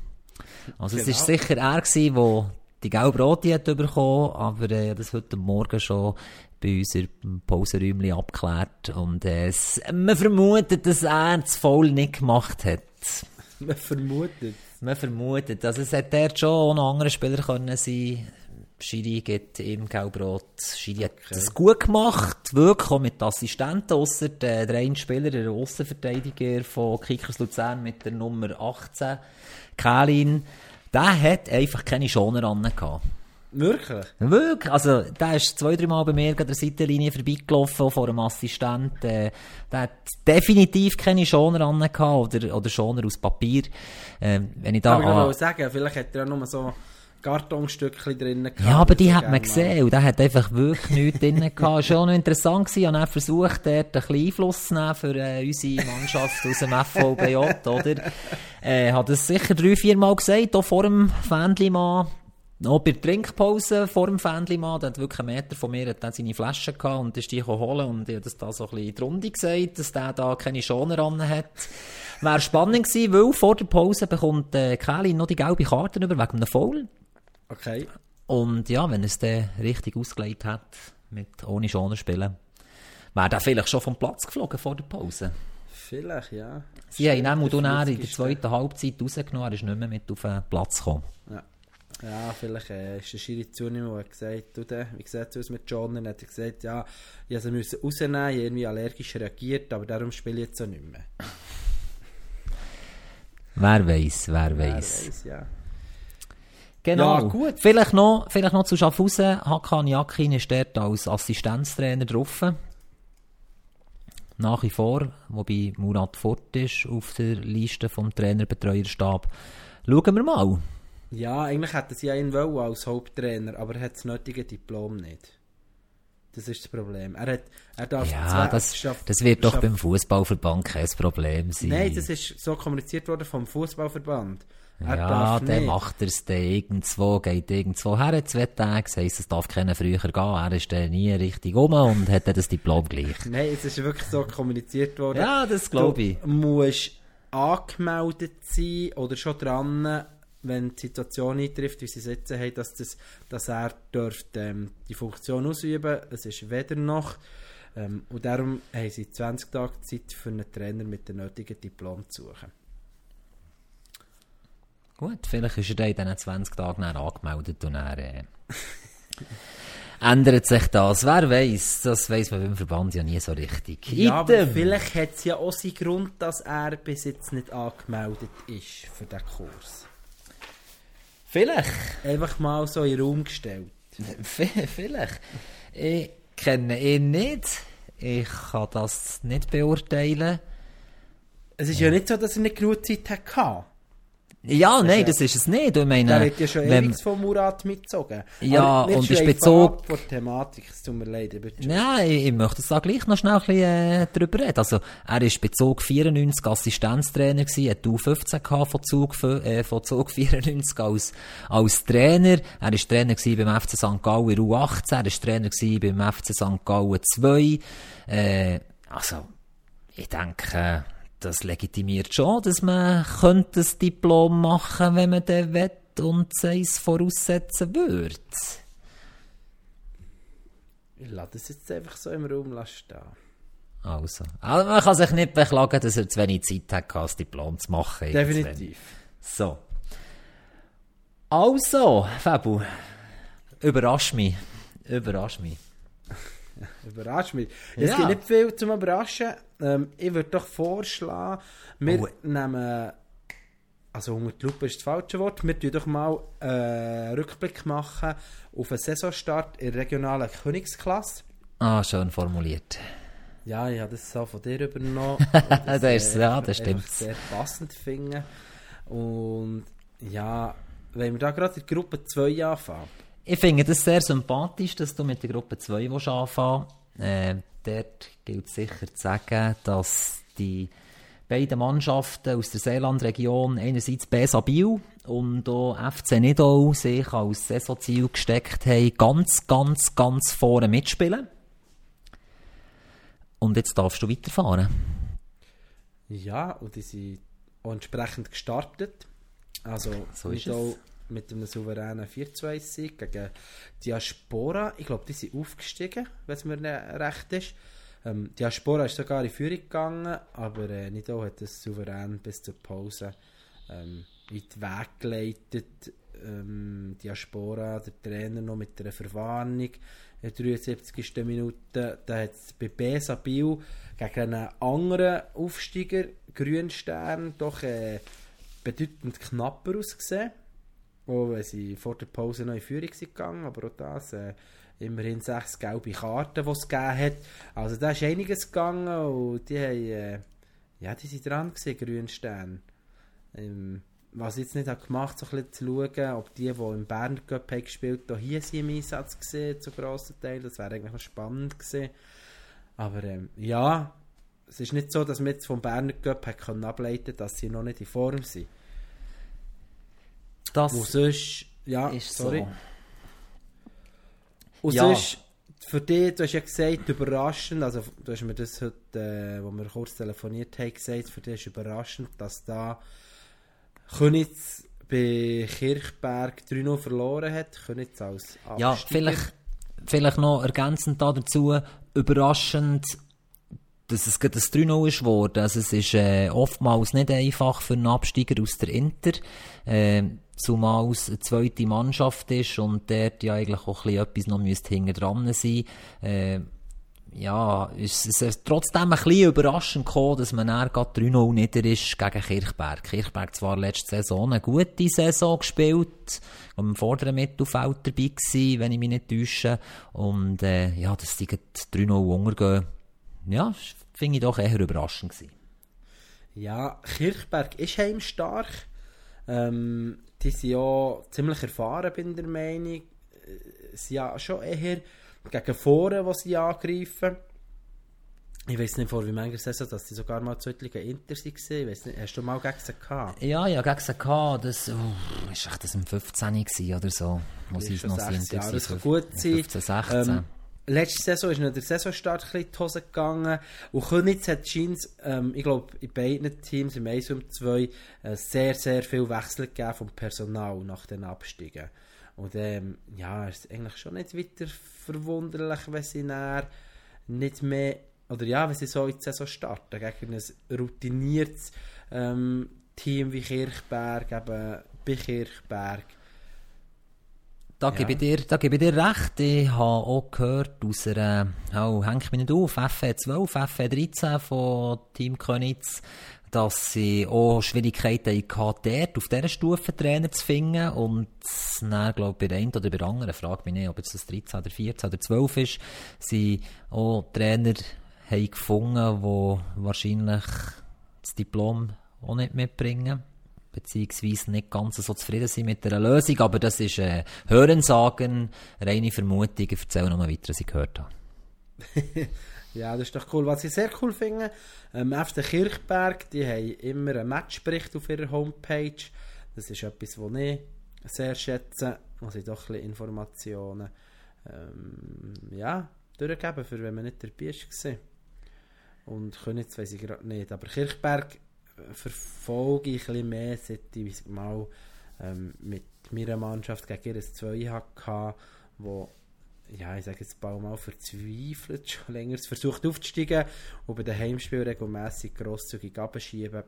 Also es Genau. ist sicher er gewesen, der die gelb-rote hat bekommen, aber äh, das heute Morgen schon bei uns im Pausenräumchen abgeklärt und äh, es, man vermutet, dass er das Foul nicht gemacht hat. Man vermutet. Man vermutet, also es hätte dort schon auch noch andere Spieler können sein. Schiri geht im Gelbrot. Schiri hat das gut gemacht, wirklich auch mit Assistenten, ausser der, der Spieler, der Aussenverteidiger von Kickers Luzern mit der Nummer 18, Kalin, der hat einfach keine Schoner ran gehabt. Wirklich? Wirklich, also der ist zwei, drei Mal bei mir an der Seitenlinie vorbeigelaufen, vor einem Assistent. Äh, der hat definitiv keine Schoner gehabt, oder, oder Schoner aus Papier. Ähm, wenn ich da Aber ich an- wollte sagen, vielleicht hat er ja nur so Kartonstückchen drin gehabt. Ja, aber die hat man gesehen und der hat einfach wirklich nichts drin gehabt. Auch noch interessant gewesen. Ich habe versucht, dort ein bisschen Einfluss zu nehmen für äh, unsere Mannschaft aus dem FVBJ, oder? Äh, hat es sicher drei, vier Mal gesagt, auch vor dem Fähnlimann. Auch bei der Trinkpause vor dem Fähnlimann, der hat wirklich einen Meter von mir hat seine Flasche gehabt und ist die holen und ich habe das da so ein bisschen in die Runde gesagt, dass der da keine Schoner ran hat. Wäre spannend gewesen, weil vor der Pause bekommt äh, Kelly noch die gelbe Karte über wegen einem Foul. Okay. Und ja, wenn er es dann richtig ausgelegt hat, mit ohne Schoner spielen, wäre er vielleicht schon vom Platz geflogen vor der Pause. Vielleicht, ja. Sie haben ihn auch Der in der 40. zweiten Halbzeit rausgenommen, er ist nicht mehr mit auf den Platz gekommen. Ja. Ja, vielleicht äh, ist der Schiri zunehmen, der hat gesagt, du, der, wie sieht es aus mit John? Dann hat er gesagt, ja, ich musste sie müssen rausnehmen, ich irgendwie allergisch reagiert, aber darum spiele ich jetzt so nicht mehr. Wer weiß, wer Wer weiß. weiss, ja. Genau. Ja, gut. Vielleicht noch, vielleicht noch zu Schaffhausen. Hakan Jakin ist dort als Assistenztrainer drauf. Nach wie vor, wobei Murat Fort ist auf der Liste vom Trainerbetreuerstab. Schauen wir mal. Ja, eigentlich hätten sie ja ihn wollen als Haupttrainer, aber er hat das nötige Diplom nicht. Das ist das Problem. Er, hat, er darf Ja, zwei- das, schaff- das wird doch schaff- beim Fußballverband kein Problem sein. Nein, das ist so kommuniziert worden vom Fußballverband. Er ja, dann macht er es dann irgendwo, geht irgendwo her, zwei Tage, das heisst, es darf keiner früher gehen, er ist dann nie richtig um und hat dann das Diplom gleich. Nein, es ist wirklich so kommuniziert worden. Ja, das glaube ich. Du musst angemeldet sein oder schon dran, wenn die Situation eintrifft, wie sie es jetzt haben, dass, das, dass er dürfte, ähm, die Funktion ausüben Es ist weder noch. Ähm, und darum haben sie 20 Tage Zeit für einen Trainer mit dem nötigen Diplom zu suchen. Gut, vielleicht ist er dann in diesen 20 Tagen angemeldet und dann äh, ändert sich das. Wer weiß, das weiß man beim Verband ja nie so richtig. Ja, aber vielleicht hat es ja auch seinen Grund, dass er bis jetzt nicht angemeldet ist für den Kurs. Vielleicht. Einfach mal so in den Raum gestellt. Vielleicht. Ich kenne ihn nicht. Ich kann das nicht beurteilen. Es ist ja nicht so, dass er nicht genug Zeit hatte. Ja, nein, das ist es nicht. Ich meine, Der wird ja schon wenn- ewig von Murat mitgezogen. Ja, und ist ab Von der Thematik, es tut mir leid. Ja, ich, ich möchte da gleich noch schnell ein bisschen, äh, drüber reden. Also, er ist Zug 94 Assistenztrainer gewesen, hat U15 gehabt von Zug, äh, von Zug 94 als, als Trainer. Er ist Trainer gewesen beim FC St. Gallen in der U18, er ist Trainer gewesen beim FC St. Gallen 2. Äh, also, ich denke, das legitimiert schon, dass man könnte das Diplom machen, wenn man den will und es voraussetzen würde. Ich lasse das jetzt einfach so im Raum stehen. Also. also. Man kann sich nicht beklagen, dass er zu wenig Zeit hat, das Diplom zu machen. Definitiv. So. Also, Fabu, überrasch mich. Überrasch mich. Überrascht mich. Es Ja. gibt nicht viel zum Überraschen. Ähm, ich würde doch vorschlagen, wir Oh. nehmen. Also, unter die Lupe ist das falsche Wort. Wir tun doch mal einen Rückblick machen auf einen Saisonstart in der regionalen Königsklasse. Ah, schön formuliert. Ja, ich habe das so von dir übernommen. Das ist- ja, das stimmt. sehr passend finden. Und ja, wenn wir da gerade in Gruppe 2 anfangen. Ich finde das sehr sympathisch, dass du mit der Gruppe 2 willst anfangen äh, Dort gilt sicher zu sagen, dass die beiden Mannschaften aus der Seelandregion, einerseits Besa Biel und auch FC Nidau, sich als Saisonziel gesteckt haben, ganz, ganz, ganz vorne mitspielen. Und jetzt darfst du weiterfahren. Ja, und die sind entsprechend gestartet. Also So es. Mit einem souveränen 4-2-Sieg gegen Diaspora. Ich glaube, die sind aufgestiegen, wenn es mir nicht recht ist. Ähm, Diaspora ist sogar in Führung gegangen, aber äh, Nido hat das souverän bis zur Pause ähm, in den Weg geleitet. Ähm, Diaspora, der Trainer noch mit einer Verwarnung in der 73. Minute. Da hat es bei Besa Biel gegen einen anderen Aufsteiger, Grünstern, doch äh, bedeutend knapper ausgesehen. Auch wenn sie vor der Pause noch in Führung sind gegangen, aber auch das, äh, immerhin sechs gelbe Karten, die es gegeben hat. Also da ist einiges gegangen und die haben, äh, ja, die sind dran gewesen, Grünstern. Ähm, was ich jetzt nicht habe gemacht so ein bisschen zu schauen, ob die, die im Berner Cup gespielt haben, hier sind im Einsatz gesehen, zu grossen Teil. Das wäre eigentlich spannend gewesen. Aber ähm, ja, es ist nicht so, dass man jetzt vom Berner Cup hat können ableiten dass sie noch nicht in Form sind. Das Und sonst, ja, ist sorry. so. Und Ja. sonst, für dich, du hast ja gesagt, überraschend, also du hast mir das heute, äh, wo wir kurz telefoniert haben, gesagt, für dich ist überraschend, dass da Könitz bei Kirchberg 3-0 verloren hat. Könitz als Ja, Absteiger. vielleicht, vielleicht noch ergänzend da dazu, überraschend, dass es gerade ein 3-0 ist geworden. Also es ist äh, oftmals nicht einfach für einen Absteiger aus der Inter, äh, zumal es eine zweite Mannschaft ist und dort ja eigentlich auch ein bisschen etwas noch hinten dran sein. Äh, ja, ist es ist trotzdem ein bisschen überraschend gekommen, dass man dann gerade 3-0 nieder ist gegen Kirchberg. Kirchberg zwar letzte Saison eine gute Saison gespielt, am vorderen Mittelfeld dabei gewesen, wenn ich mich nicht täusche. Und, äh, ja, dass gerade 3-0 untergehen, ja, finde ich doch eher überraschend gewesen. Ja, Kirchberg ist heimstark. Ähm, die sind ja ziemlich erfahren, bin der Meinung. Äh, Sie ja schon eher gegen vorne, wo sie angreifen. Ich weiß nicht vor wie mancher Saison, dass sie sogar mal Zöttlinge Inter waren. Ich hast du mal gegen sie gehabt? Ja, ja, gegen sie gehabt, das, oh, ist echt das im 15 gewesen oder so, Das sie ist noch schon sind. sechs Jahre, das kann gut sein. 15, 16. Ähm, letzte Saison ist noch der Saisonstart ein bisschen in die Hose gegangen. Und Königs hat scheint, ähm, ich glaube, in beiden Teams, im 1 und 2, äh, sehr, sehr viel Wechsel gegeben vom Personal nach den Abstiegen. Und ähm, ja, es ist eigentlich schon nicht weiter verwunderlich, wenn sie nachher nicht mehr, oder ja, wenn sie so in die Saison starten, gegen ein routiniertes ähm, Team wie Kirchberg, eben bei Kirchberg. Da, Ja. gebe ich dir, da gebe ich dir recht. Ich habe auch gehört aus einer, oh, häng ich mich nicht auf, FE12, FE13 von Team Könitz, dass sie auch Schwierigkeiten hatten, dort auf dieser Stufe Trainer zu finden. Und dann, glaube ich, bei der einen oder bei der anderen, frage mich nicht, ob jetzt das 13 oder 14 oder 12 ist, sie auch Trainer haben gefunden, die wahrscheinlich das Diplom auch nicht mitbringen. Beziehungsweise nicht ganz so zufrieden sind mit der Lösung, aber das ist äh, Hörensagen, reine Vermutung, ich erzähle nochmal weiter, was ich gehört habe. Ja, das ist doch cool. Was ich sehr cool finde, ähm, FC Kirchberg, die haben immer einen Matchbericht auf ihrer Homepage. Das ist etwas, was ich sehr schätze. Also doch ein bisschen Informationen ähm, ja, durchgeben, für wenn man nicht dabei war. Und Königs weiß ich gerade nicht. Aber Kirchberg verfolge ich ein mehr, seit ich mal ähm, mit meiner Mannschaft gegen ihr 2 hatte, wo ja, ich sage jetzt bald mal verzweifelt, schon länger versucht aufzusteigen und bei den Heimspielen regelmässig grosszügig abschieben.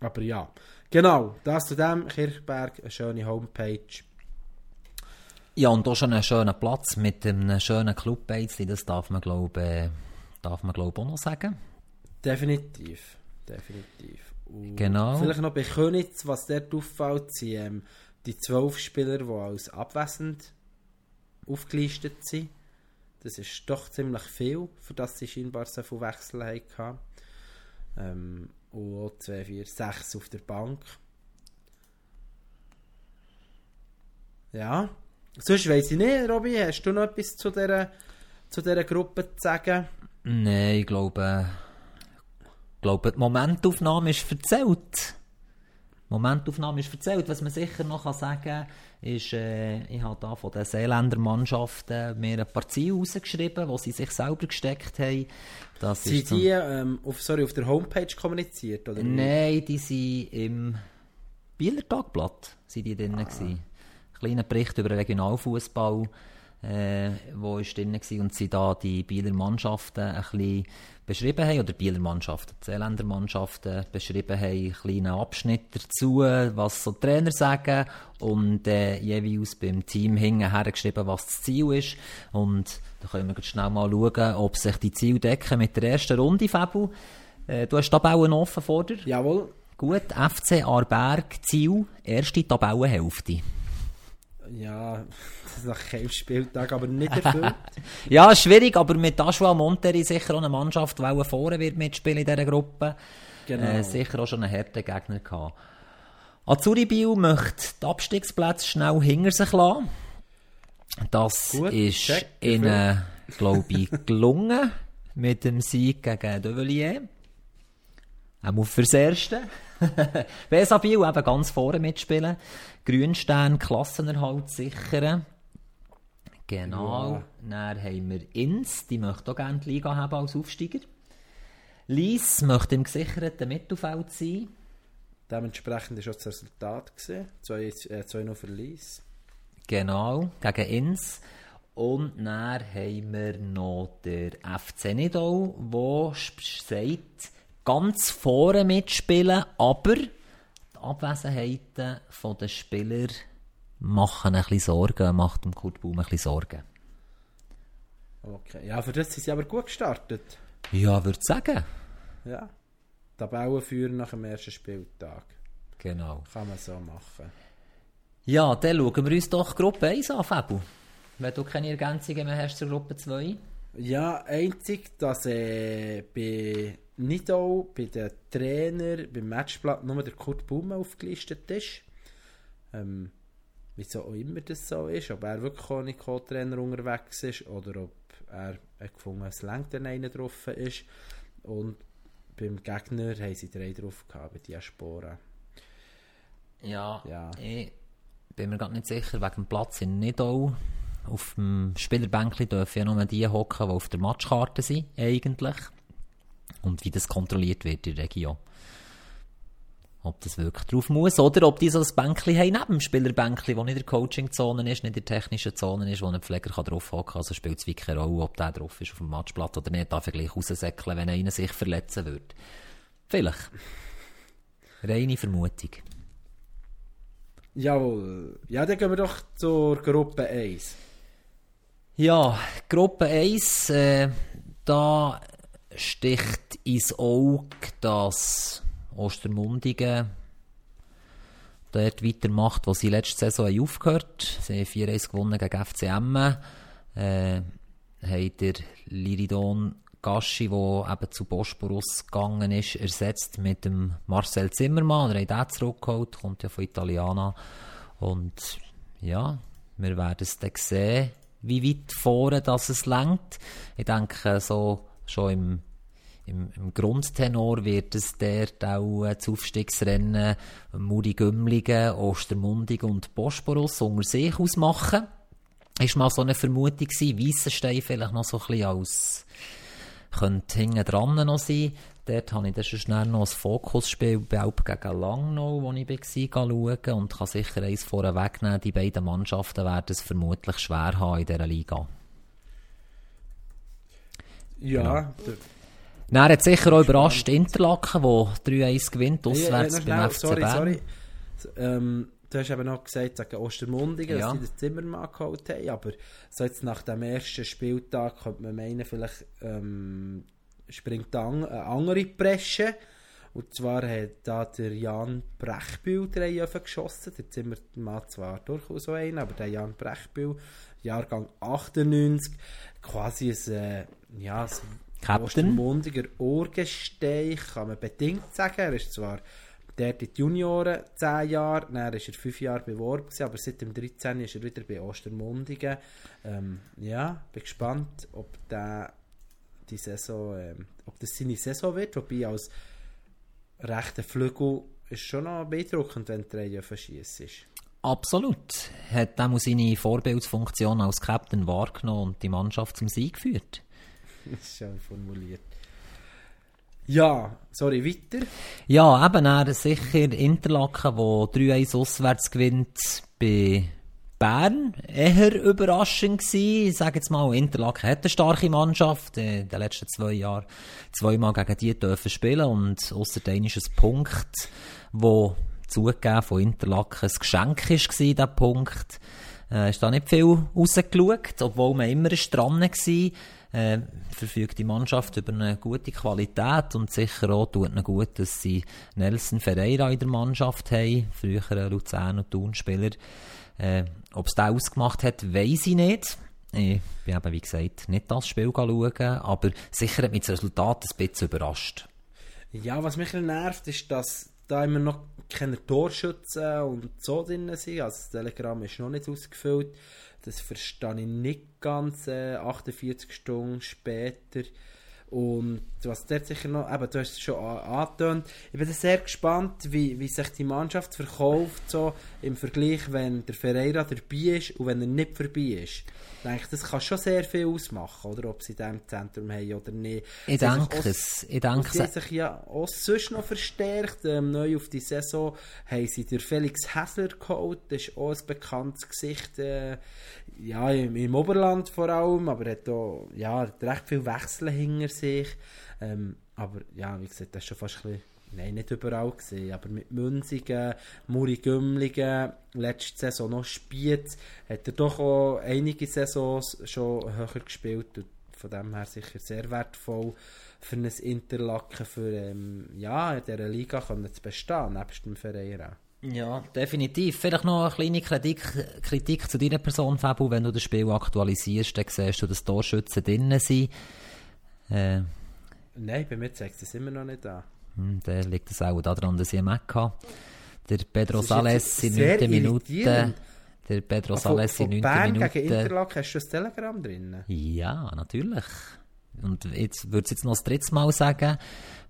Aber ja, genau, das zu dem, Kirchberg, eine schöne Homepage. Ja, und auch schon einen schönen Platz mit einem schönen Clubbeizli, das darf man glaube äh, darf man glaube auch noch sagen. Definitiv, definitiv. Und Genau. Vielleicht noch bei Königs, was dort auffällt, sind ähm, die zwölf Spieler, die als abwesend aufgelistet sind. Das ist doch ziemlich viel, für das sie scheinbar so viele Wechsel hatten. Ähm, und auch 2, 4, 6 auf der Bank. Ja. Sonst weiss ich nicht, Robby, hast du noch etwas zu dieser, zu dieser Gruppe zu sagen? Nein, ich glaube, ich glaube, die Momentaufnahme ist erzählt. Die Momentaufnahme ist erzählt. Was man sicher noch kann sagen kann, ist, äh, ich habe da von den Seeländer Mannschaften mir ein paar Ziele rausgeschrieben, die sie sich selber gesteckt haben. Das Sind die ähm, auf, sorry, auf der Homepage kommuniziert? Oder? Nein, die sind im Bieler Tagblatt sind die drin gewesen. Kleiner Bericht über Regionalfußball, äh, wo ist drin gewesen und sie da die Bieler Mannschaften ein bisschen beschrieben haben, oder Bieler Mannschaften, die Seeländer Mannschaften beschrieben haben, einen kleinen Abschnitt dazu, was so die Trainer sagen und äh, jeweils beim Team hinten geschrieben, was das Ziel ist und da können wir schnell mal schauen, ob sich die Ziele decken mit der ersten Runde, Fabu. Äh, du hast Tabellen offen vor dir. Jawohl. Gut, FC Arberg, Ziel, erste Tabellenhälfte. Ja, das ist nach keinem Spieltag, aber nicht erfüllt. Ja, schwierig, aber mit Aschua Monteri sicher auch eine Mannschaft, die auch vorne wird mitspielen in dieser Gruppe. Genau. Äh, sicher auch schon einen harten Gegner gehabt. Azuri Biel möchte die Abstiegsplätze schnell hinter sich lassen. Das Gut, ist check, ihnen, glaube ich, gelungen mit dem Sieg gegen Develier. Auch fürs Erste. Besa Biel eben ganz vorne mitspielen. Grünstein, Klassenerhalt sichern. Genau. Dann haben wir Inns, die möchte auch gerne die Liga haben als Aufsteiger. Lies möchte im gesicherten Mittelfeld sein. Dementsprechend war auch das Resultat. 2-0 äh, 2-0 Verlies. Genau, gegen Inns. Und dann haben wir noch der FC Nidau, der sagt, ganz vorne mitspielen, aber die Abwesenheiten der Spieler machen ein bisschen Sorgen, macht dem Kurt Baum ein bisschen Sorgen. Okay. Ja, für das sind sie aber gut gestartet. Ja, würde sagen. Ja. Tabellenführer nach dem ersten Spieltag. Genau. Kann man so machen. Ja, dann schauen wir uns doch Gruppe 1 an, Fabu. Wenn du keine Ergänzungen mehr hast zur Gruppe 2. Ja, einzig, dass äh, bei Nidau, bei den Trainer, beim Matchblatt nur der Kurt Baum aufgelistet ist. Ähm, wieso auch immer das so ist, ob er wirklich ohne Co-Trainer unterwegs ist oder ob er hat gefunden es längt, einer drauf ist. Und beim Gegner haben sie drei drauf gehabt, bei Diaspora. Ja, Ja. ich bin mir gerade nicht sicher, wegen dem Platz in Nidau. Auf dem Spielerbänkli dürfen ja nur die hocken, die auf der Matchkarte sind, eigentlich. Und wie das kontrolliert wird in der Region. Ob das wirklich drauf muss, oder ob die so ein Bänkli haben neben dem Spielerbänkli, das nicht in der Coaching-Zone ist, nicht in der technischen Zone ist, wo ein Pfleger kann drauf hocken kann. Also spielt es wirklich keine Rolle, ob der drauf ist auf dem Matchblatt oder nicht. Darf er gleich raussäckeln, wenn einer sich verletzen würde. Vielleicht. Reine Vermutung. Jawohl. Ja, dann gehen wir doch zur Gruppe 1. Ja, Gruppe 1, äh, da sticht ins Auge, dass Ostermundigen dort weitermacht, wo sie letzte Saison haben aufgehört Sie haben 4-1 gewonnen gegen FCM. Äh, haben der Liridon Gaschi, der eben zu Bosporus gegangen ist, ersetzt mit dem Marcel Zimmermann. Er hat den zurückgeholt, kommt ja von Italiana. Und ja, wir werden es dann sehen, wie weit vorne das es lenkt. Ich denke, so schon im, im, im Grundtenor wird es dort auch äh, das Aufstiegsrennen Muri Gümligen, Ostermundigen und Bosporus unter sich ausmachen. Ist mal so eine Vermutung gewesen, Weissenstein vielleicht noch so ein bisschen als könnte hinten dran noch sein. Dort habe ich dann schon schnell noch ein Fokusspiel Belp gegen Langnau, wo ich war, schauen und kann sicher eins vorne wegnehmen. Die beiden Mannschaften werden es vermutlich schwer haben in dieser Liga. Ja, genau. Dann hat sicher auch überrascht Interlaken, wo 3-1 gewinnt, auswärts ja, beim FC sorry, Bern. Sorry. Ähm, du hast eben noch gesagt, gegen Ostermundigen, ja. dass sie das Zimmermann geholt haben, aber so jetzt nach dem ersten Spieltag könnte man meinen, vielleicht ähm, springt eine andere Presche. Und zwar hat da der Jan Brechbühl drei Öfen geschossen. Der Zimmermann zwar durchaus so einen, aber der Jan Brechbühl, Jahrgang 98, quasi ein, äh, ja, ein Captain. Ostermundiger Urgestein, kann man bedingt sagen. Er ist zwar in die Junioren 10 Jahre, dann war er 5 Jahre beworben, aber seit dem 13 ist er wieder bei Ostermundigen. Ähm, ja, bin gespannt, ob der die Saison, ähm, ob das seine Saison wird, wobei als rechter Flügel ist schon noch beeindruckend, wenn der Reihe verschießt ist. Absolut. Hat auch seine Vorbildsfunktion als Captain wahrgenommen und die Mannschaft zum Sieg geführt. das ist schön formuliert. Ja, sorry, weiter. Ja, eben, er sicher Interlaken, wo 3-1 auswärts gewinnt bei Bern eher überraschend gewesen. Ich sage jetzt mal, Interlaken hat eine starke Mannschaft. In den letzten zwei Jahren zweimal gegen die dürfen spielen und ausser ist ein Punkt, wo zugegeben von Interlaken ein Geschenk war, dieser Punkt. Äh, ist da nicht viel rausgeschaut, obwohl man immer dran war. Äh, verfügt die Mannschaft über eine gute Qualität und sicher auch tut ihnen gut, dass sie Nelson Ferreira in der Mannschaft haben, früher Luzern- und Thun-Spieler. Äh, Ob es da ausgemacht hat, weiß ich nicht. Ich bin eben, wie gesagt, nicht das Spiel schauen, aber sicher hat mich das Resultat ein bisschen überrascht. Ja, was mich nervt, ist, dass da immer noch keine Torschützen und so drin sind. Also das Telegramm ist noch nicht ausgefüllt. Das verstehe ich nicht ganz äh, 48 Stunden später. Und was dort sicher noch, eben, du hast es schon angetönt, ich bin sehr gespannt, wie, wie sich die Mannschaft verkauft, so im Vergleich, wenn der Ferreira dabei ist und wenn er nicht vorbei ist. Ich denke, das kann schon sehr viel ausmachen, oder? Ob sie in diesem Zentrum haben oder nicht. Ich denke es. Ich denke sie haben sich ja auch sonst noch verstärkt. Ähm, neu auf die Saison haben sie der Felix Hässler geholt. Das ist auch ein bekanntes Gesicht. Äh, ja, im, Oberland vor allem. Aber er hat auch, ja, hat recht viel Wechsel hinter sich. Ähm, aber ja, wie gesagt, das ist schon fast ein bisschen Nein, nicht überall gesehen, aber mit Münzigen, Muri Gümligen, letzte Saison noch Spiez, hat er doch auch einige Saisons schon höher gespielt und von dem her sicher sehr wertvoll für ein Interlaken, für ähm, ja, in dieser Liga können zu bestehen, nebst dem Verein Ja, definitiv. Vielleicht noch eine kleine Kritik, Kritik zu deiner Person, Fabu. Wenn du das Spiel aktualisierst, dann siehst du, dass Torschützen drinnen sind. Äh, Nein, bei mir zeigt es immer noch nicht an. Hm, der liegt es auch daran, dass ich einen hatte. Der Pedro Sales in 9 Minuten. Der Pedro ah, Sales in 9 Bern Minuten. gegen Interlaken hast du das Telegramm drin? Ja, natürlich. Und jetzt würde ich jetzt noch das dritte Mal sagen.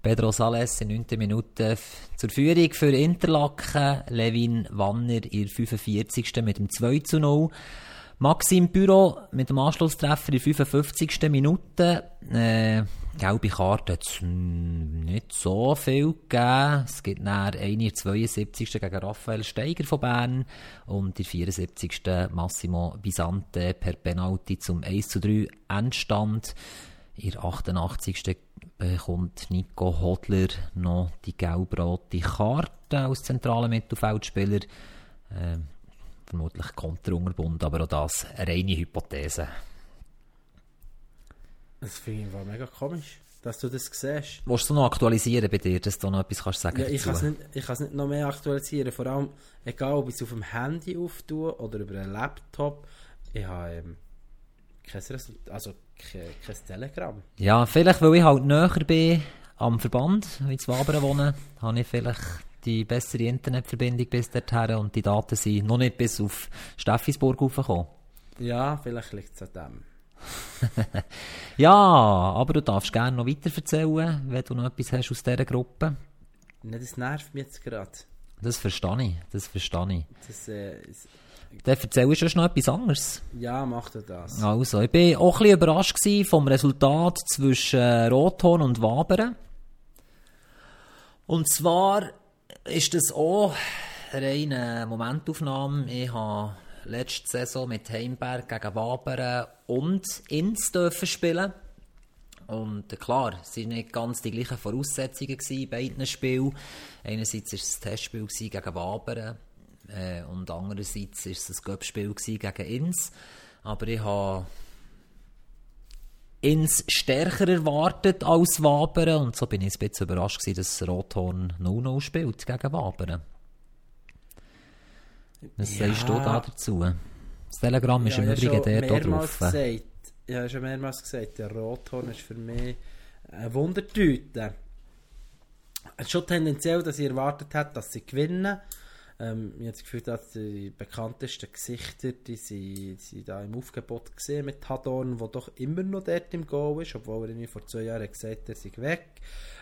Pedro Sales in 9 Minuten zur Führung für Interlaken. Levin Wanner in 45. mit dem 2 zu 0. Maxim Büro mit dem Anschlusstreffer in 55. Minute. Äh, gelbe Karte hat es nicht so viel gegeben. Es gibt nach eine in 72. gegen Raphael Steiger von Bern und in 74. Massimo Bisante per Penalty zum 1 zu 3 Endstand. In 88. bekommt Nico Hodler noch die gelb-rote Karte als zentraler Mittelfeldspieler. Äh, vermutlich Konterunterbund, aber auch das eine reine Hypothese. Das finde ich mega komisch, dass du das siehst. Willst du noch aktualisieren bei dir, dass du noch etwas kannst sagen ja, ich kann es nicht, nicht noch mehr aktualisieren, vor allem, egal ob ich es auf dem Handy auftue oder über einen Laptop, ich habe ähm, kein, Resultat, also kein, kein Telegramm. Ja, vielleicht, weil ich halt näher bin am Verband, wie in Wabern wohne, habe ich vielleicht die bessere Internetverbindung bis dorthin und die Daten sind noch nicht bis auf Steffisburg raufgekommen. Ja, vielleicht liegt es an dem. Ja, aber du darfst gerne noch weiter erzählen, wenn du noch etwas hast aus dieser Gruppe. Nein, das nervt mich jetzt gerade. Das verstehe ich, das verstehe ich. Das, äh, Dann erzählst du schon noch etwas anderes. ja, mach du das. Also, ich bin auch ein bisschen überrascht vom Resultat zwischen äh, Rothorn und Wabern. Und zwar ist das auch eine reine Momentaufnahme. Ich habe letzte Saison mit Heimberg gegen Wabern und Inns dürfen spielen. Und äh, klar, es waren nicht ganz die gleichen Voraussetzungen in beiden Spielen. Einerseits war es ein Testspiel gegen Wabern äh, und andererseits war es ein Göppspiel gegen Inns. Aber ich habe Inns stärker erwartet als Wabern und so bin ich ein bisschen überrascht gewesen, dass Rothorn 0-0 spielt gegen Wabern. Was Ja. sagst du da dazu? Das Telegramm ist Ja, im Übrigen auch mehrmals drauf. gesagt, ich habe schon mehrmals gesagt, der Rothorn ist für mich eine Wundertüte. Es ist schon tendenziell, dass ich erwartet hätte, dass sie gewinnen. Ähm, ich habe das Gefühl, dass die bekanntesten Gesichter, die sind, sind da im Aufgebot gesehen mit Hadorn, der doch immer noch dort im Goal ist, obwohl er vor zwei Jahren gesagt hat, er sei weg.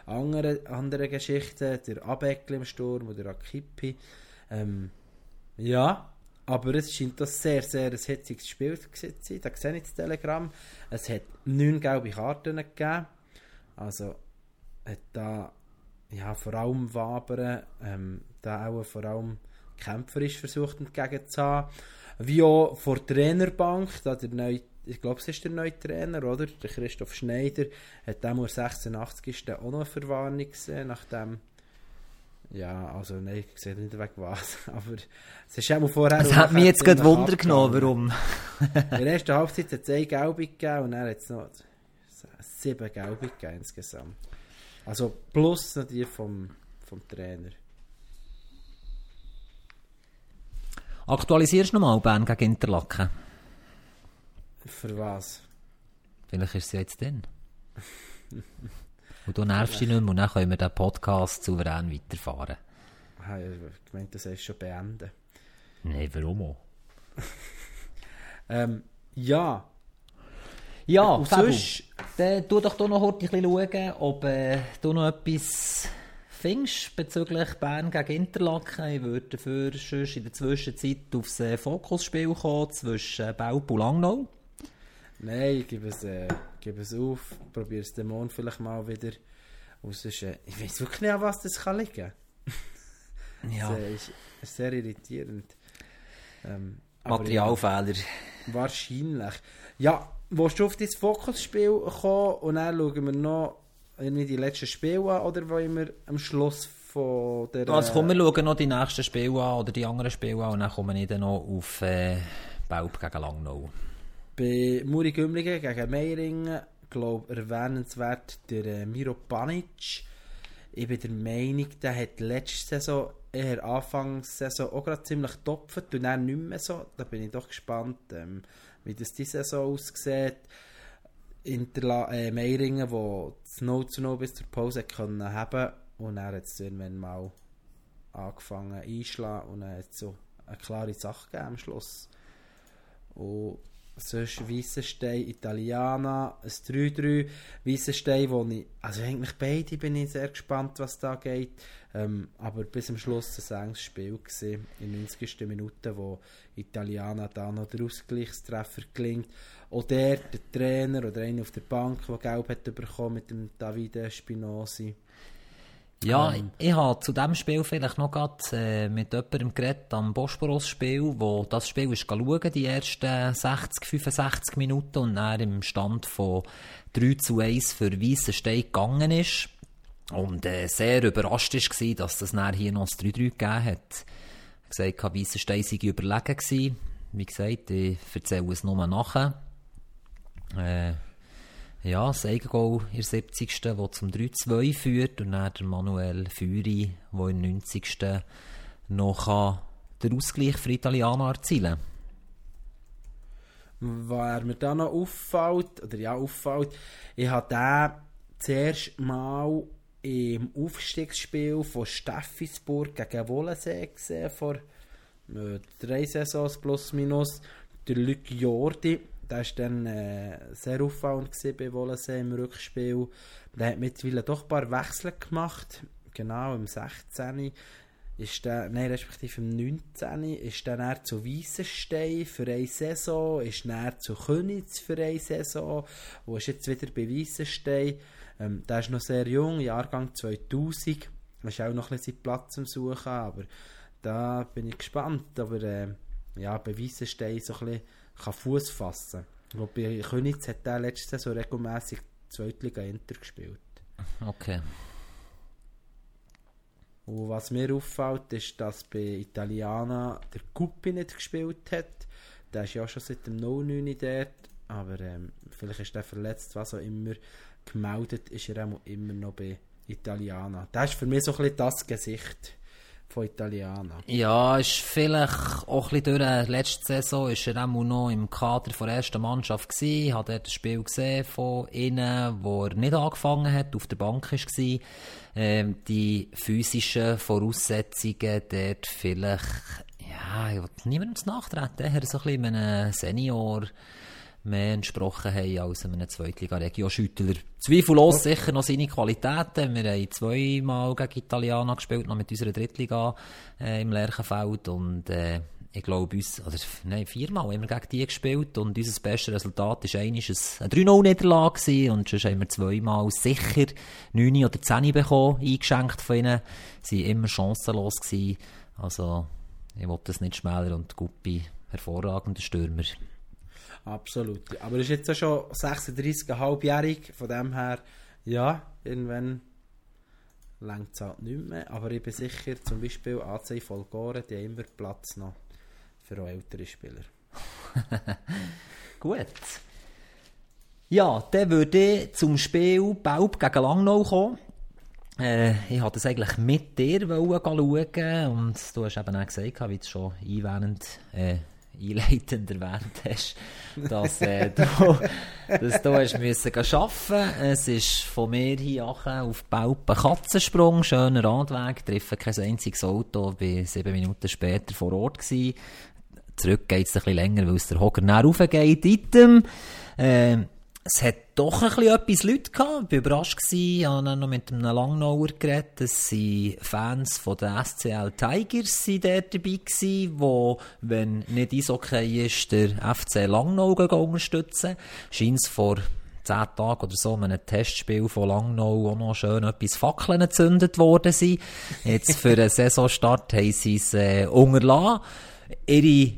Andere, andere Geschichten, der Abeckl im Sturm oder Akipi. Ähm, ja, aber es scheint das sehr, sehr ein hitziges Spiel zu sein. Da sehe ich das Telegramm. Es hat neun gelbe Karten gegeben. Also hat da ja, vor allem Wabern ähm, da auch vor allem kämpferisch versucht entgegenzuhaben. Wie auch vor der Trainerbank, da der neue, ich glaube es ist der neue Trainer, oder? Der Christoph Schneider hat dem am 86. auch noch eine Verwarnung gesehen, nachdem ja, also nein, ich sehe nicht weg was, aber es ist auch vorher... Es hat mich jetzt gerade Wunder genommen, warum. In der ersten Halbzeit hat es eine Gelbe gegeben und dann hat es noch sieben Gelbe gegeben insgesamt. Also plus noch die vom, vom Trainer. Aktualisierst du nochmal Bern gegen Interlaken? Für was? Vielleicht ist sie jetzt drin. Und du nervst dich nicht mehr und dann können wir den Podcast souverän weiterfahren. Ah, Ich gemeint, das ist schon beenden. Nein, warum auch? Ähm, ja, Ja, Und sonst- dann tu doch da noch heute ein bisschen schauen, ob äh, du noch etwas findest bezüglich Bern gegen Interlaken. Ich würde dafür in der Zwischenzeit aufs äh, Fokusspiel kommen zwischen Belp und Langnau. nein, ich gebe es, äh, gebe es auf. Probiere es den Mond vielleicht mal wieder. Und sonst, äh, ich weiß wirklich nicht, an was das kann liegen. Ja, Das äh, ist, sehr irritierend. Ähm, Materialfehler. ja, wahrscheinlich. Ja, willst du auf dein Fokusspiel kommen und dann schauen wir noch irgendwie die letzten Spiele an oder wollen wir am Schluss von der... Also komm, wir schauen noch die nächsten Spiele an oder die anderen Spiele an und dann kommen wir dann noch auf äh, Belp gegen Langnau. Bei Muri Gümligen gegen Meiringen, glaube erwähnenswert der äh, Miro Panic. Ich bin der Meinung, der hat letzte Saison, eher Anfangssaison, auch gerade ziemlich getopft und dann nicht mehr so. Da bin ich doch gespannt, ähm, wie das diese Saison aussieht. Interla äh, Meiringen, wo das 0 zu 0 bis zur Pause können haben und dann hat es irgendwann mal angefangen einschlagen und dann hat so eine klare Sache gegeben am Schluss. Und sonst Weissenstein, Italiana, ein 3-3. Weissenstein, wo ich, also eigentlich beide bin ich sehr gespannt, was da geht. Ähm, aber bis zum Schluss ein enges Spiel gewesen, in 90. Minute, wo Italiana da noch der Ausgleichstreffer gelingt. Auch der, der Trainer oder einer auf der Bank, der Gelb hat bekommen mit dem Davide Spinosi. Ja, Ähm. ich, ich habe zu diesem Spiel vielleicht noch grad, äh, mit jemandem geredet am Bosporus-Spiel, wo das Spiel ist schauen, die ersten 60, 65 Minuten und dann im Stand von 3 zu 1 für Weissenstein gegangen ist. Und äh, sehr überrascht war, dass das dann hier noch das 3-3 gegeben hat. Ich habe gesagt, Weissenstein sei überlegen gewesen. Wie gesagt, ich erzähle es nur nachher. Äh, ja, das Eigengoal in der 70. der zum 3-2 führt und dann der Manuel Füri, der im 90. noch den Ausgleich für Italianer erzielen Wer mir da noch auffällt, oder ja, auffällt, ich habe den zuerst mal im Aufstiegsspiel von Steffisburg gegen Wollensee gesehen, vor äh, drei Saisons plus minus. Der Luc Jordi, der war dann äh, sehr auffallend bei Wollensee im Rückspiel. Der hat mittlerweile doch ein paar Wechsel gemacht, genau im 16 ist der, nein, respektive im 19. ist dann er zu Weissenstein für eine Saison, ist dann zu Königs für eine Saison, wo ist jetzt wieder bei Weissenstein. Ähm, der ist noch sehr jung, Jahrgang 2000, ist auch noch ein bisschen Platz am Suchen, aber da bin ich gespannt, ob er äh, ja, bei Weissenstein so ein bisschen Fuß fassen kann. Bei Königs hat er letzte Saison regelmäßig Zweitliga Inter gespielt. Okay. Und was mir auffällt, ist, dass bei Italiana der Guppi nicht gespielt hat. Der ist ja schon seit dem 09 dort, aber ähm, vielleicht ist er verletzt, was auch immer. Gemeldet ist er auch immer noch bei Italiana. Das ist für mich so ein bisschen das Gesicht von Italiana. Ja, ist vielleicht auch ein bisschen durch. Letzte Saison ist er auch noch im Kader der ersten Mannschaft gewesen. Hat er das Spiel gesehen von innen, wo er nicht angefangen hat, auf der Bank war. Ähm, die physischen Voraussetzungen dort vielleicht, ja, ich will niemandem nachtreten. Er so ein bisschen einem Senior mehr entsprochen haben als einem Zweitliga-Regio-Schüttler. Zweifellos sicher noch seine Qualitäten. Wir haben zweimal gegen Italiana gespielt, noch mit unserer Drittliga äh, im Lerchenfeld und äh, ich glaube uns, oder nein, viermal haben wir gegen die gespielt und unser bestes Resultat war eigentlich eine 3-0-Niederlage und sonst haben wir zweimal sicher 9 oder 10 bekommen, eingeschenkt von ihnen. Sie waren immer chancenlos gewesen. Also, ich wollte das nicht schmäler und Guppi, hervorragender Stürmer. Absolut. Aber er ist jetzt auch schon 36,5-jährig, von dem her, ja, irgendwann längt es halt nicht mehr. Aber ich bin sicher, zum Beispiel AC Folgore, die haben immer Platz noch für ältere Spieler. Gut. Ja, dann würde ich zum Spiel Baub gegen Langnau kommen. Äh, ich wollte das eigentlich mit dir schauen und du hast eben auch gesagt, wie du schon einwährend äh, einleitend erwähnt hast, dass äh, du, dass du hast müssen arbeiten Es ist von mir hier auf Baupen Katzensprung, schöner Radweg, treffe kein einziges Auto, bin sieben Minuten später vor Ort gewesen. Zurück geht es ein bisschen länger, weil es der Hocker näher raufgeht. Item. Äh, es hat doch ein bisschen etwas Leute gehabt. Ich war überrascht. Ich habe noch mit einem Langnauer geredet. Es waren Fans von den SCL Tigers dort dabei gewesen, die, wenn nicht Eishockey ist, der FC Langnau unterstützen. Scheint es vor zehn Tagen oder so einem Testspiel von Langnau auch noch schön etwas Fackeln gezündet worden sind. Jetzt für den Saisonstart haben sie es äh, unterlassen. Ihre